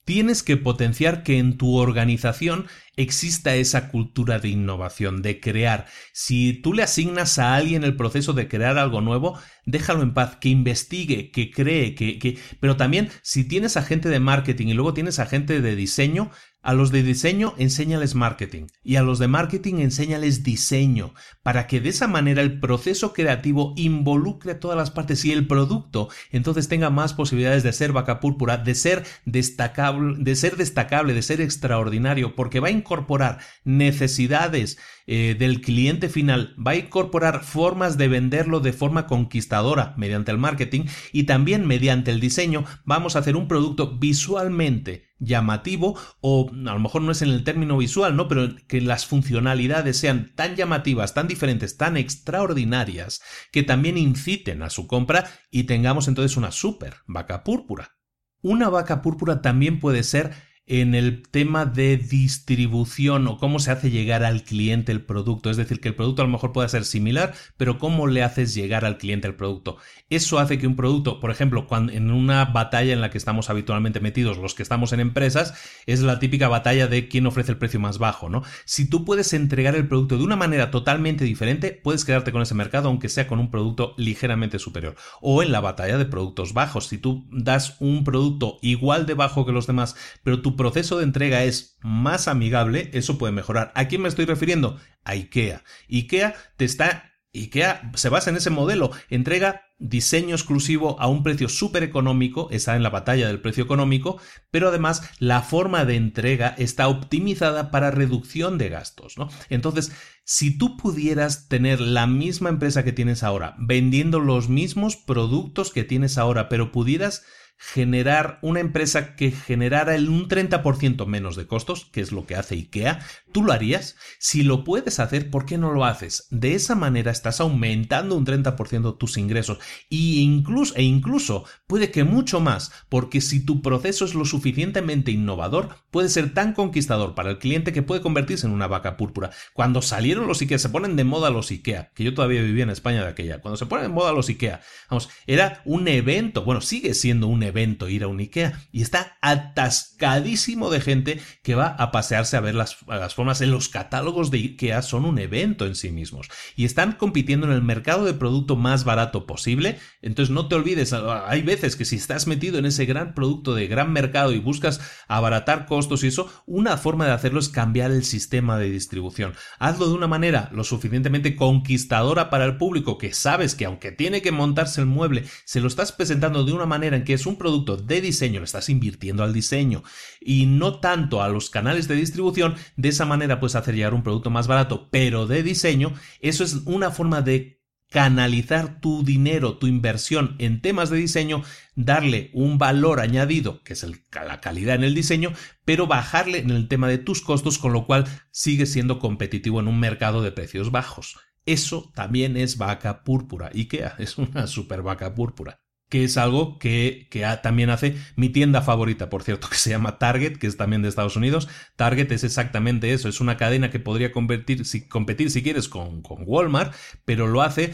Tienes que potenciar que en tu organización exista esa cultura de innovación, de crear. Si tú le asignas a alguien el proceso de crear algo nuevo, déjalo en paz, que investigue, que cree, que, que... Pero también si tienes a gente de marketing y luego tienes a gente de diseño, a los de diseño enséñales marketing. Y a los de marketing enséñales diseño para que de esa manera el proceso creativo involucre a todas las partes y el producto entonces tenga más posibilidades de ser vaca púrpura, de ser destacable, de ser destacable, de ser extraordinario, porque va a incorporar necesidades eh, del cliente final, va a incorporar formas de venderlo de forma conquistadora mediante el marketing y también mediante el diseño vamos a hacer un producto visualmente llamativo o a lo mejor no es en el término visual, ¿no? Pero que las funcionalidades sean tan llamativas, tan diferentes, tan extraordinarias que también inciten a su compra y tengamos entonces una super vaca púrpura. Una vaca púrpura también puede ser en el tema de distribución o cómo se hace llegar al cliente el producto. Es decir, que el producto a lo mejor pueda ser similar, pero cómo le haces llegar al cliente el producto. Eso hace que un producto, por ejemplo, cuando, en una batalla en la que estamos habitualmente metidos los que estamos en empresas, es la típica batalla de quién ofrece el precio más bajo, ¿no? Si tú puedes entregar el producto de una manera totalmente diferente, puedes quedarte con ese mercado, aunque sea con un producto ligeramente superior. O en la batalla de productos bajos, si tú das un producto igual de bajo que los demás, pero proceso de entrega es más amigable, eso puede mejorar. ¿A quién me estoy refiriendo? A IKEA. IKEA te está IKEA se basa en ese modelo, entrega diseño exclusivo a un precio súper económico, está en la batalla del precio económico, pero además la forma de entrega está optimizada para reducción de gastos. Entonces, si tú pudieras tener la misma empresa que tienes ahora, vendiendo los mismos productos que tienes ahora, pero pudieras generar una empresa que generara un 30% menos de costos, que es lo que hace IKEA, ¿tú lo harías? Si lo puedes hacer, ¿por qué no lo haces? De esa manera estás aumentando un 30% tus ingresos e incluso, e incluso puede que mucho más, porque si tu proceso es lo suficientemente innovador, puede ser tan conquistador para el cliente que puede convertirse en una vaca púrpura. Cuando salieron los IKEA, se ponen de moda los IKEA, que yo todavía vivía en España de aquella, cuando se ponen de moda los IKEA, vamos, era un evento, bueno, sigue siendo un evento ir a un IKEA y está atascadísimo de gente que va a pasearse a ver las, formas en los catálogos de IKEA son un evento en sí mismos y están compitiendo en el mercado de producto más barato posible. Entonces no te olvides, hay veces que si estás metido en ese gran producto de gran mercado y buscas abaratar costos y eso, una forma de hacerlo es cambiar el sistema de distribución. Hazlo de una manera lo suficientemente conquistadora para el público que sabes que aunque tiene que montarse el mueble, se lo estás presentando de una manera en que es un producto de diseño, le estás invirtiendo al diseño y no tanto a los canales de distribución, de esa manera puedes hacer llegar un producto más barato, pero de diseño, eso es una forma de canalizar tu dinero, tu inversión en temas de diseño, darle un valor añadido, que es la calidad en el diseño, pero bajarle en el tema de tus costos, con lo cual sigue siendo competitivo en un mercado de precios bajos. Eso también es vaca púrpura. IKEA es una super vaca púrpura que es algo que, también hace mi tienda favorita, por cierto, que se llama Target, que es también de Estados Unidos. Target es exactamente eso, es una cadena que podría competir si quieres con, con Walmart, pero lo hace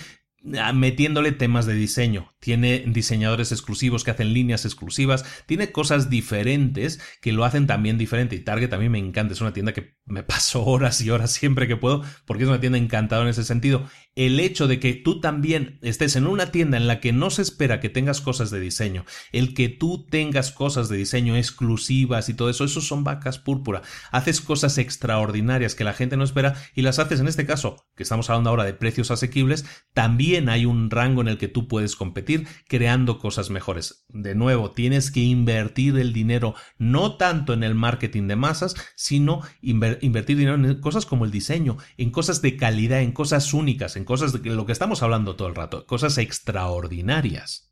Ah, metiéndole temas de diseño. Tiene diseñadores exclusivos que hacen líneas exclusivas. Tiene cosas diferentes que lo hacen también diferente. Y Target también me encanta. Es una tienda que me paso horas y horas siempre que puedo porque es una tienda encantada en ese sentido. El hecho de que tú también estés en una tienda en la que no se espera que tengas cosas de diseño, el que tú tengas cosas de diseño exclusivas y todo eso, esos son vacas púrpura. Haces cosas extraordinarias que la gente no espera y las haces en este caso, que estamos hablando ahora de precios asequibles, también hay un rango en el que tú puedes competir creando cosas mejores. De nuevo, tienes que invertir el dinero no tanto en el marketing de masas, sino invertir dinero en cosas como el diseño, en cosas de calidad, en cosas únicas, en cosas de lo que estamos hablando todo el rato, cosas extraordinarias.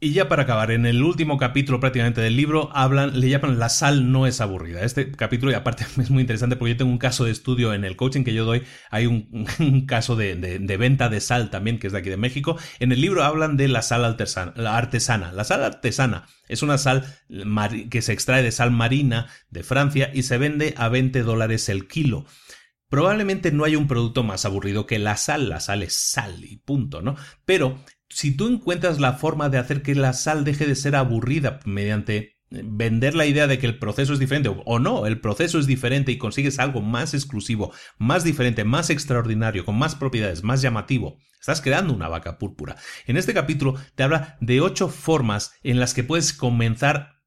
Y ya para acabar, en el último capítulo prácticamente del libro hablan, le llaman La sal no es aburrida. Este capítulo, y aparte es muy interesante porque yo tengo un caso de estudio en el coaching que yo doy, hay un, caso de, venta de sal también, que es de aquí de México. En el libro hablan de la sal artesana. La, artesana. la sal artesana es una sal que se extrae de sal marina de Francia y se vende a 20 dólares el kilo. Probablemente no hay un producto más aburrido que la sal, la sal es sal y punto, ¿no? Pero si tú encuentras la forma de hacer que la sal deje de ser aburrida mediante eh, vender la idea de que el proceso es diferente o no, el proceso es diferente y consigues algo más exclusivo, más diferente, más extraordinario, con más propiedades, más llamativo, estás creando una vaca púrpura. En este capítulo te habla de ocho formas en las que puedes comenzar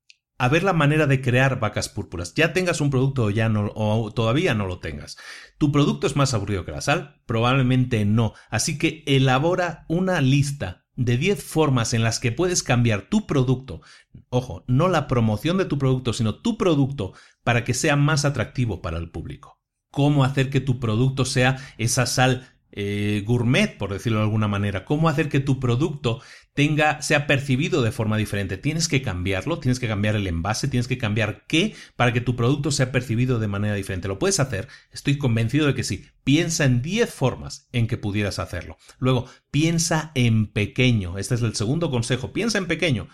a ver la manera de crear vacas púrpuras. Ya tengas un producto o ya o todavía no lo tengas. ¿Tu producto es más aburrido que la sal? Probablemente no. Así que elabora una lista de 10 formas en las que puedes cambiar tu producto, ojo, no la promoción de tu producto, sino tu producto para que sea más atractivo para el público. Cómo hacer que tu producto sea esa sal eh, gourmet, por decirlo de alguna manera. Cómo hacer que tu producto tenga, sea percibido de forma diferente. Tienes que cambiarlo, tienes que cambiar el envase, tienes que cambiar qué para que tu producto sea percibido de manera diferente. ¿Lo puedes hacer? Estoy convencido de que sí. Piensa en 10 formas en que pudieras hacerlo. Luego, piensa en pequeño. Este es el segundo consejo. Piensa en pequeño.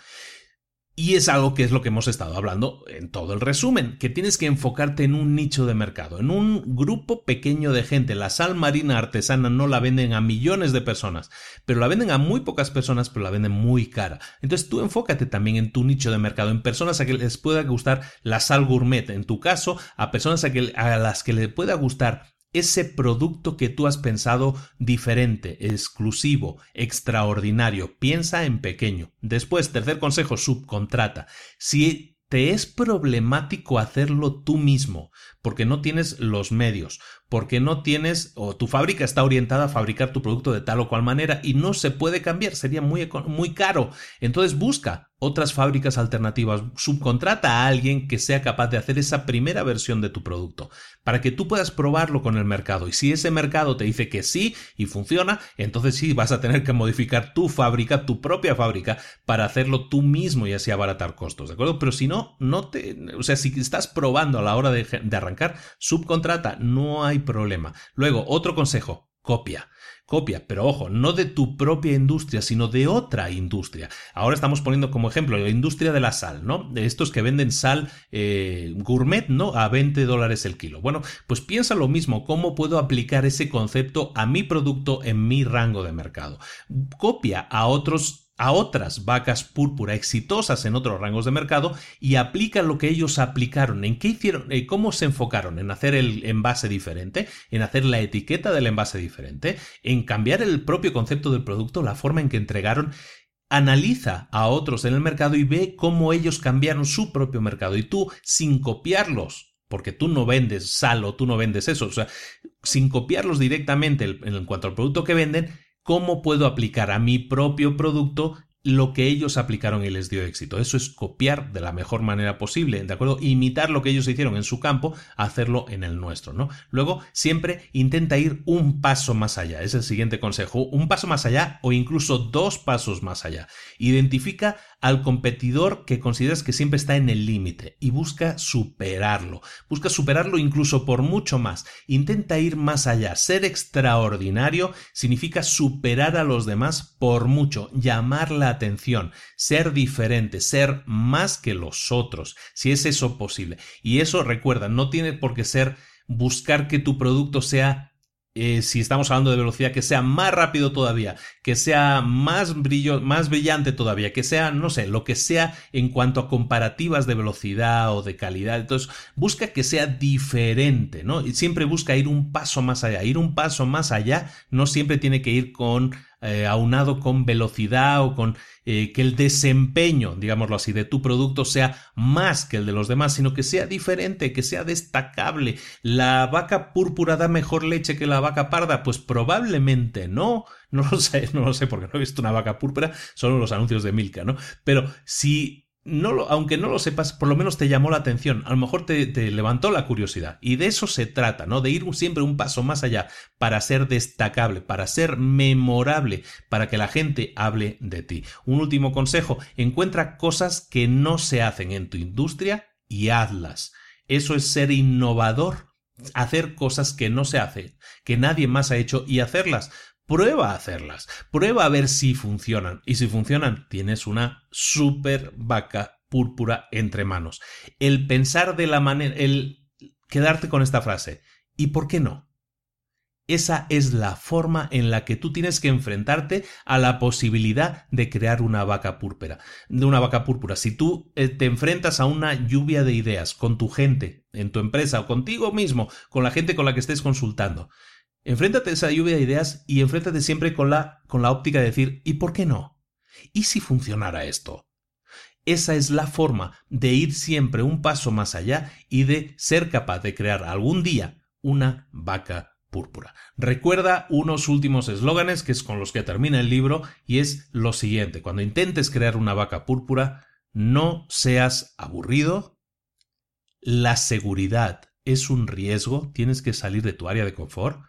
Y es algo que es lo que hemos estado hablando en todo el resumen, que tienes que enfocarte en un nicho de mercado, en un grupo pequeño de gente. La sal marina artesana no la venden a millones de personas, pero la venden a muy pocas personas, pero la venden muy cara. Entonces tú enfócate también en tu nicho de mercado, en personas a que les pueda gustar la sal gourmet, en tu caso, a personas a, que, a las que le pueda gustar ese producto que tú has pensado diferente, exclusivo, extraordinario. Piensa en pequeño. Después, tercer consejo, subcontrata. Si te es problemático hacerlo tú mismo, porque no tienes los medios, porque no tienes o tu fábrica está orientada a fabricar tu producto de tal o cual manera y no se puede cambiar, sería muy, muy caro. Entonces busca otras fábricas alternativas, subcontrata a alguien que sea capaz de hacer esa primera versión de tu producto para que tú puedas probarlo con el mercado. Y si ese mercado te dice que sí y funciona, entonces sí vas a tener que modificar tu fábrica, tu propia fábrica, para hacerlo tú mismo y así abaratar costos, ¿de acuerdo? Pero si no, no te, o sea, si estás probando a la hora de, de arrancar, subcontrata, no hay problema. Luego, otro consejo, copia copia, pero ojo, no de tu propia industria, sino de otra industria. Ahora estamos poniendo como ejemplo la industria de la sal, ¿no? De estos que venden sal eh, gourmet, ¿no? A 20 dólares el kilo. Bueno, pues piensa lo mismo, ¿cómo puedo aplicar ese concepto a mi producto en mi rango de mercado? Copia a otros a otras vacas púrpura exitosas en otros rangos de mercado y aplica lo que ellos aplicaron. ¿En qué hicieron? Eh, ¿Cómo se enfocaron? ¿En hacer el envase diferente? ¿En hacer la etiqueta del envase diferente? ¿En cambiar el propio concepto del producto? ¿La forma en que entregaron? Analiza a otros en el mercado y ve cómo ellos cambiaron su propio mercado y tú, sin copiarlos, porque tú no vendes sal o tú no vendes eso, o sea, sin copiarlos directamente en cuanto al producto que venden, cómo puedo aplicar a mi propio producto lo que ellos aplicaron y les dio éxito. Eso es copiar de la mejor manera posible, ¿de acuerdo? Imitar lo que ellos hicieron en su campo, hacerlo en el nuestro, ¿no? Luego, siempre intenta ir un paso más allá. Es el siguiente consejo. Un paso más allá o incluso dos pasos más allá. Identifica al competidor que consideras que siempre está en el límite y busca superarlo. Busca superarlo incluso por mucho más. Intenta ir más allá. Ser extraordinario significa superar a los demás por mucho, llamar la atención, ser diferente, ser más que los otros, si es eso posible. Y eso recuerda, no tiene por qué ser buscar que tu producto sea eh, si estamos hablando de velocidad, que sea más rápido todavía, que sea más brillo, más brillante todavía, que sea, no sé, lo que sea en cuanto a comparativas de velocidad o de calidad. Entonces, busca que sea diferente, ¿no? Y siempre busca ir un paso más allá. Ir un paso más allá no siempre tiene que ir con eh, aunado con velocidad o con eh, que el desempeño, digámoslo así, de tu producto sea más que el de los demás, sino que sea diferente, que sea destacable. ¿La vaca púrpura da mejor leche que la vaca parda? Pues probablemente no. No lo sé, no lo sé porque no he visto una vaca púrpura, solo los anuncios de Milka, ¿no? Pero si aunque no lo sepas, por lo menos te llamó la atención, a lo mejor te, te, levantó la curiosidad. Y de eso se trata, ¿no? De ir siempre un paso más allá para ser destacable, para ser memorable, para que la gente hable de ti. Un último consejo, encuentra cosas que no se hacen en tu industria y hazlas. Eso es ser innovador, hacer cosas que no se hacen, que nadie más ha hecho y hacerlas prueba a hacerlas, prueba a ver si funcionan. Y si funcionan, tienes una super vaca púrpura entre manos. El pensar de la manera, el quedarte con esta frase, ¿y por qué no? Esa es la forma en la que tú tienes que enfrentarte a la posibilidad de crear una vaca púrpura. De una vaca púrpura. Si tú eh, te enfrentas a una lluvia de ideas con tu gente, en tu empresa o contigo mismo, con la gente con la que estés consultando, Enfréntate a esa lluvia de ideas y enfréntate siempre con la, con la óptica de decir, ¿y por qué no? ¿Y si funcionara esto? Esa es la forma de ir siempre un paso más allá y de ser capaz de crear algún día una vaca púrpura. Recuerda unos últimos eslóganes que es con los que termina el libro y es lo siguiente, cuando intentes crear una vaca púrpura, no seas aburrido, la seguridad es un riesgo, tienes que salir de tu área de confort,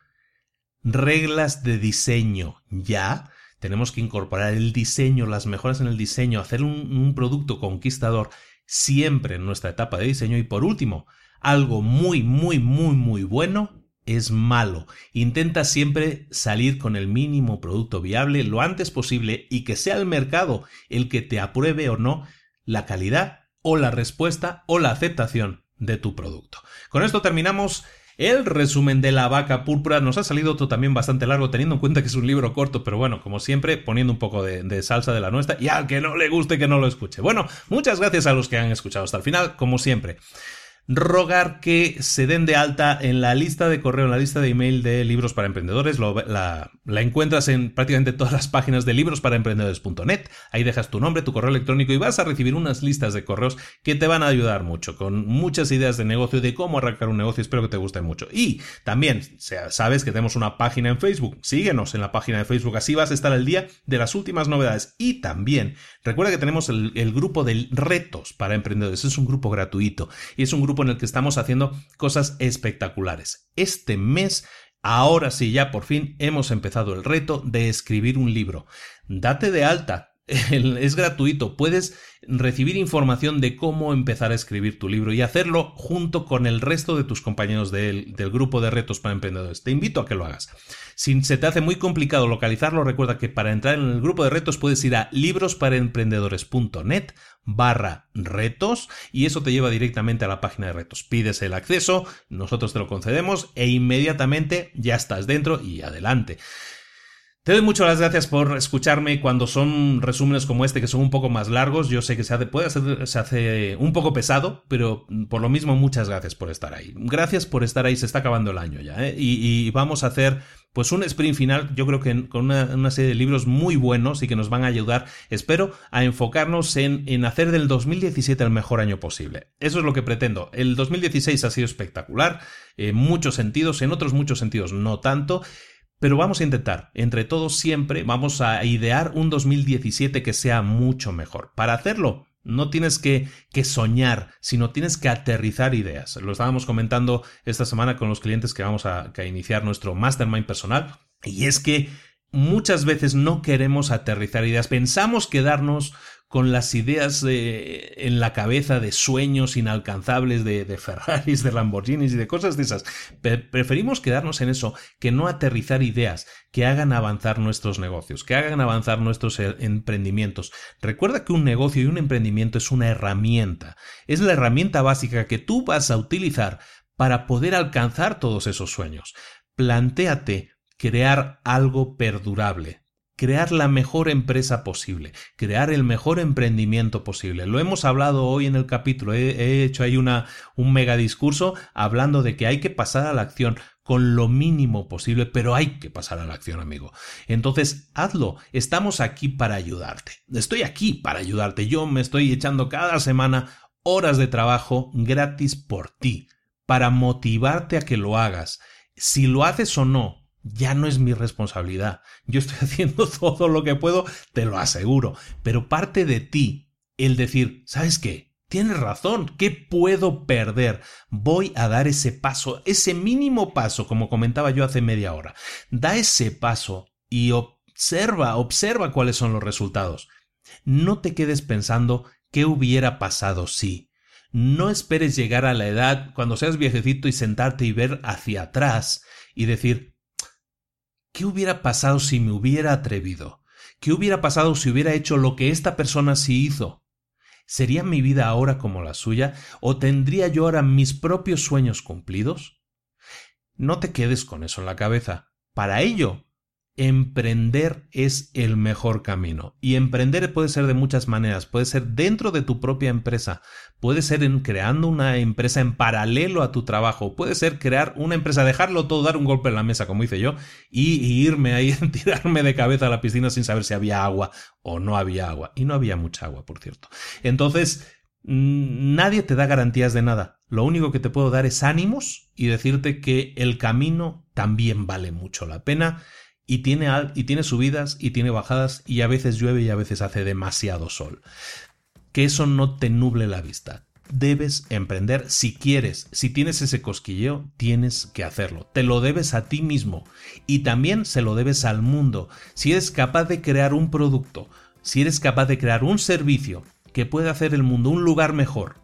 reglas de diseño ya. Tenemos que incorporar el diseño, las mejoras en el diseño, hacer un, producto conquistador siempre en nuestra etapa de diseño. Y por último, algo muy, muy, muy, muy bueno es malo. Intenta siempre salir con el mínimo producto viable lo antes posible y que sea el mercado el que te apruebe o no la calidad o la respuesta o la aceptación de tu producto. Con esto terminamos el resumen de la vaca púrpura nos ha salido también bastante largo, teniendo en cuenta que es un libro corto, pero bueno, como siempre, poniendo un poco de, de, salsa de la nuestra y al que no le guste que no lo escuche. Bueno, muchas gracias a los que han escuchado hasta el final, como siempre rogar que se den de alta en la lista de correo, en la lista de email de libros para emprendedores. la, encuentras en prácticamente todas las páginas de librosparaemprendedores.net. Ahí dejas tu nombre, tu correo electrónico y vas a recibir unas listas de correos que te van a ayudar mucho, con muchas ideas de negocio, de cómo arrancar un negocio. Espero que te guste mucho. Y también sabes que tenemos una página en Facebook. Síguenos en la página de Facebook, así vas a estar al día de las últimas novedades. Y también recuerda que tenemos el, el grupo de retos para emprendedores. Es un grupo gratuito y es un grupo en el que estamos haciendo cosas espectaculares. Este mes Ahora sí, ya por fin hemos empezado el reto de escribir un libro. Date de alta, es gratuito, puedes recibir información de cómo empezar a escribir tu libro y hacerlo junto con el resto de tus compañeros del, grupo de retos para emprendedores. Te invito a que lo hagas. Si se te hace muy complicado localizarlo, recuerda que para entrar en el grupo de retos puedes ir a librosparaemprendedores.net barra retos y eso te lleva directamente a la página de retos. Pides el acceso, nosotros te lo concedemos e inmediatamente ya estás dentro y adelante. Te doy muchas gracias por escucharme cuando son resúmenes como este que son un poco más largos. Yo sé que se hace, puede se hace un poco pesado, pero por lo mismo muchas gracias por estar ahí. Gracias por estar ahí, se está acabando el año ya. ¿eh? Y, vamos a hacer pues un sprint final, yo creo que con una, serie de libros muy buenos y que nos van a ayudar, espero, a enfocarnos en, en hacer del 2017 el mejor año posible. Eso es lo que pretendo. El 2016 ha sido espectacular, en muchos sentidos, en otros muchos sentidos no tanto. Pero vamos a intentar, entre todos siempre, vamos a idear un 2017 que sea mucho mejor. Para hacerlo, no tienes que, soñar, sino tienes que aterrizar ideas. Lo estábamos comentando esta semana con los clientes que vamos a, a iniciar nuestro mastermind personal. Y es que muchas veces no queremos aterrizar ideas. Pensamos quedarnos con las ideas en la cabeza de sueños inalcanzables de, de, Ferraris, de Lamborghinis y de cosas de esas. preferimos quedarnos en eso que no aterrizar ideas que hagan avanzar nuestros negocios, que hagan avanzar nuestros eh, emprendimientos. Recuerda que un negocio y un emprendimiento es una herramienta. Es la herramienta básica que tú vas a utilizar para poder alcanzar todos esos sueños. plantéate crear algo perdurable, crear la mejor empresa posible, crear el mejor emprendimiento posible. Lo hemos hablado hoy en el capítulo, he, hecho ahí una, un mega discurso hablando de que hay que pasar a la acción con lo mínimo posible, pero hay que pasar a la acción, amigo. Entonces, hazlo. Estamos aquí para ayudarte. Estoy aquí para ayudarte. Yo me estoy echando cada semana horas de trabajo gratis por ti, para motivarte a que lo hagas. Si lo haces o no, ya no es mi responsabilidad. Yo estoy haciendo todo lo que puedo, te lo aseguro. Pero parte de ti el decir, ¿sabes qué? Tienes razón, ¿qué puedo perder? Voy a dar ese paso, ese mínimo paso, como comentaba yo hace media hora. Da ese paso y observa, observa cuáles son los resultados. No te quedes pensando qué hubiera pasado si. No esperes llegar a la edad cuando seas viejecito y sentarte y ver hacia atrás y decir, ¿Qué hubiera pasado si me hubiera atrevido? ¿Qué hubiera pasado si hubiera hecho lo que esta persona sí hizo? ¿Sería mi vida ahora como la suya? ¿O tendría yo ahora mis propios sueños cumplidos? No te quedes con eso en la cabeza. Para ello, emprender es el mejor camino. Y emprender puede ser de muchas maneras. Puede ser dentro de tu propia empresa. Puede ser en creando una empresa en paralelo a tu trabajo. Puede ser crear una empresa, dejarlo todo, dar un golpe en la mesa, como hice yo, y, irme ahí, tirarme de cabeza a la piscina sin saber si había agua o no había agua. Y no había mucha agua, por cierto. Entonces, nadie te da garantías de nada. Lo único que te puedo dar es ánimos y decirte que el camino también vale mucho la pena y tiene, y tiene subidas y tiene bajadas y a veces llueve y a veces hace demasiado sol. Que eso no te nuble la vista. Debes emprender si quieres. Si tienes ese cosquilleo, tienes que hacerlo. Te lo debes a ti mismo y también se lo debes al mundo. Si eres capaz de crear un producto, si eres capaz de crear un servicio que pueda hacer el mundo un lugar mejor,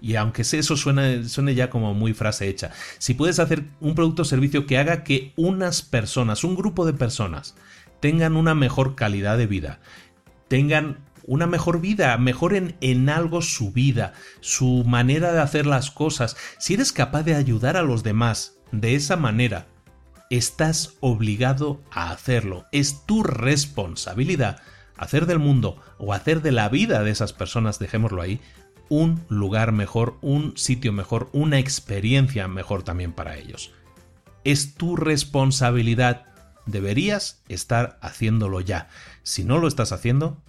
y aunque eso suene, suene ya como muy frase hecha, si puedes hacer un producto o servicio que haga que unas personas, un grupo de personas, tengan una mejor calidad de vida, tengan una mejor vida, mejoren en algo su vida, su manera de hacer las cosas, si eres capaz de ayudar a los demás de esa manera, estás obligado a hacerlo. Es tu responsabilidad hacer del mundo o hacer de la vida de esas personas, dejémoslo ahí, un lugar mejor, un sitio mejor, una experiencia mejor también para ellos. Es tu responsabilidad. Deberías estar haciéndolo ya. Si no lo estás haciendo,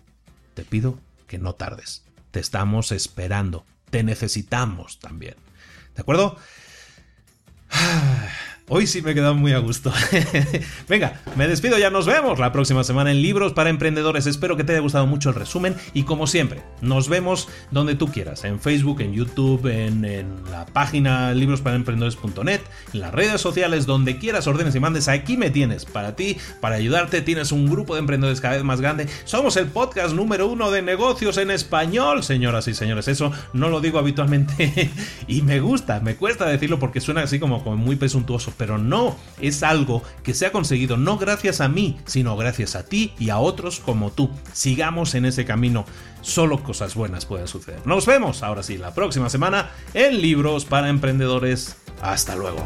te pido que no tardes. Te estamos esperando. Te necesitamos también. ¿De acuerdo? Hoy sí me he quedado muy a gusto. Venga, me despido, ya nos vemos la próxima semana en Libros para Emprendedores. Espero que te haya gustado mucho el resumen y como siempre, nos vemos donde tú quieras, en Facebook, en YouTube, en, la página librosparaemprendedores.net, en las redes sociales, donde quieras, ordenes y mandes. Aquí me tienes, para ti, para ayudarte. Tienes un grupo de emprendedores cada vez más grande. Somos el podcast número uno de negocios en español, señoras y señores. Eso no lo digo habitualmente y me gusta, me cuesta decirlo porque suena así como, como muy presuntuoso pero no, es algo que se ha conseguido no gracias a mí, sino gracias a ti y a otros como tú. Sigamos en ese camino, solo cosas buenas pueden suceder. Nos vemos ahora sí la próxima semana en Libros para Emprendedores. Hasta luego.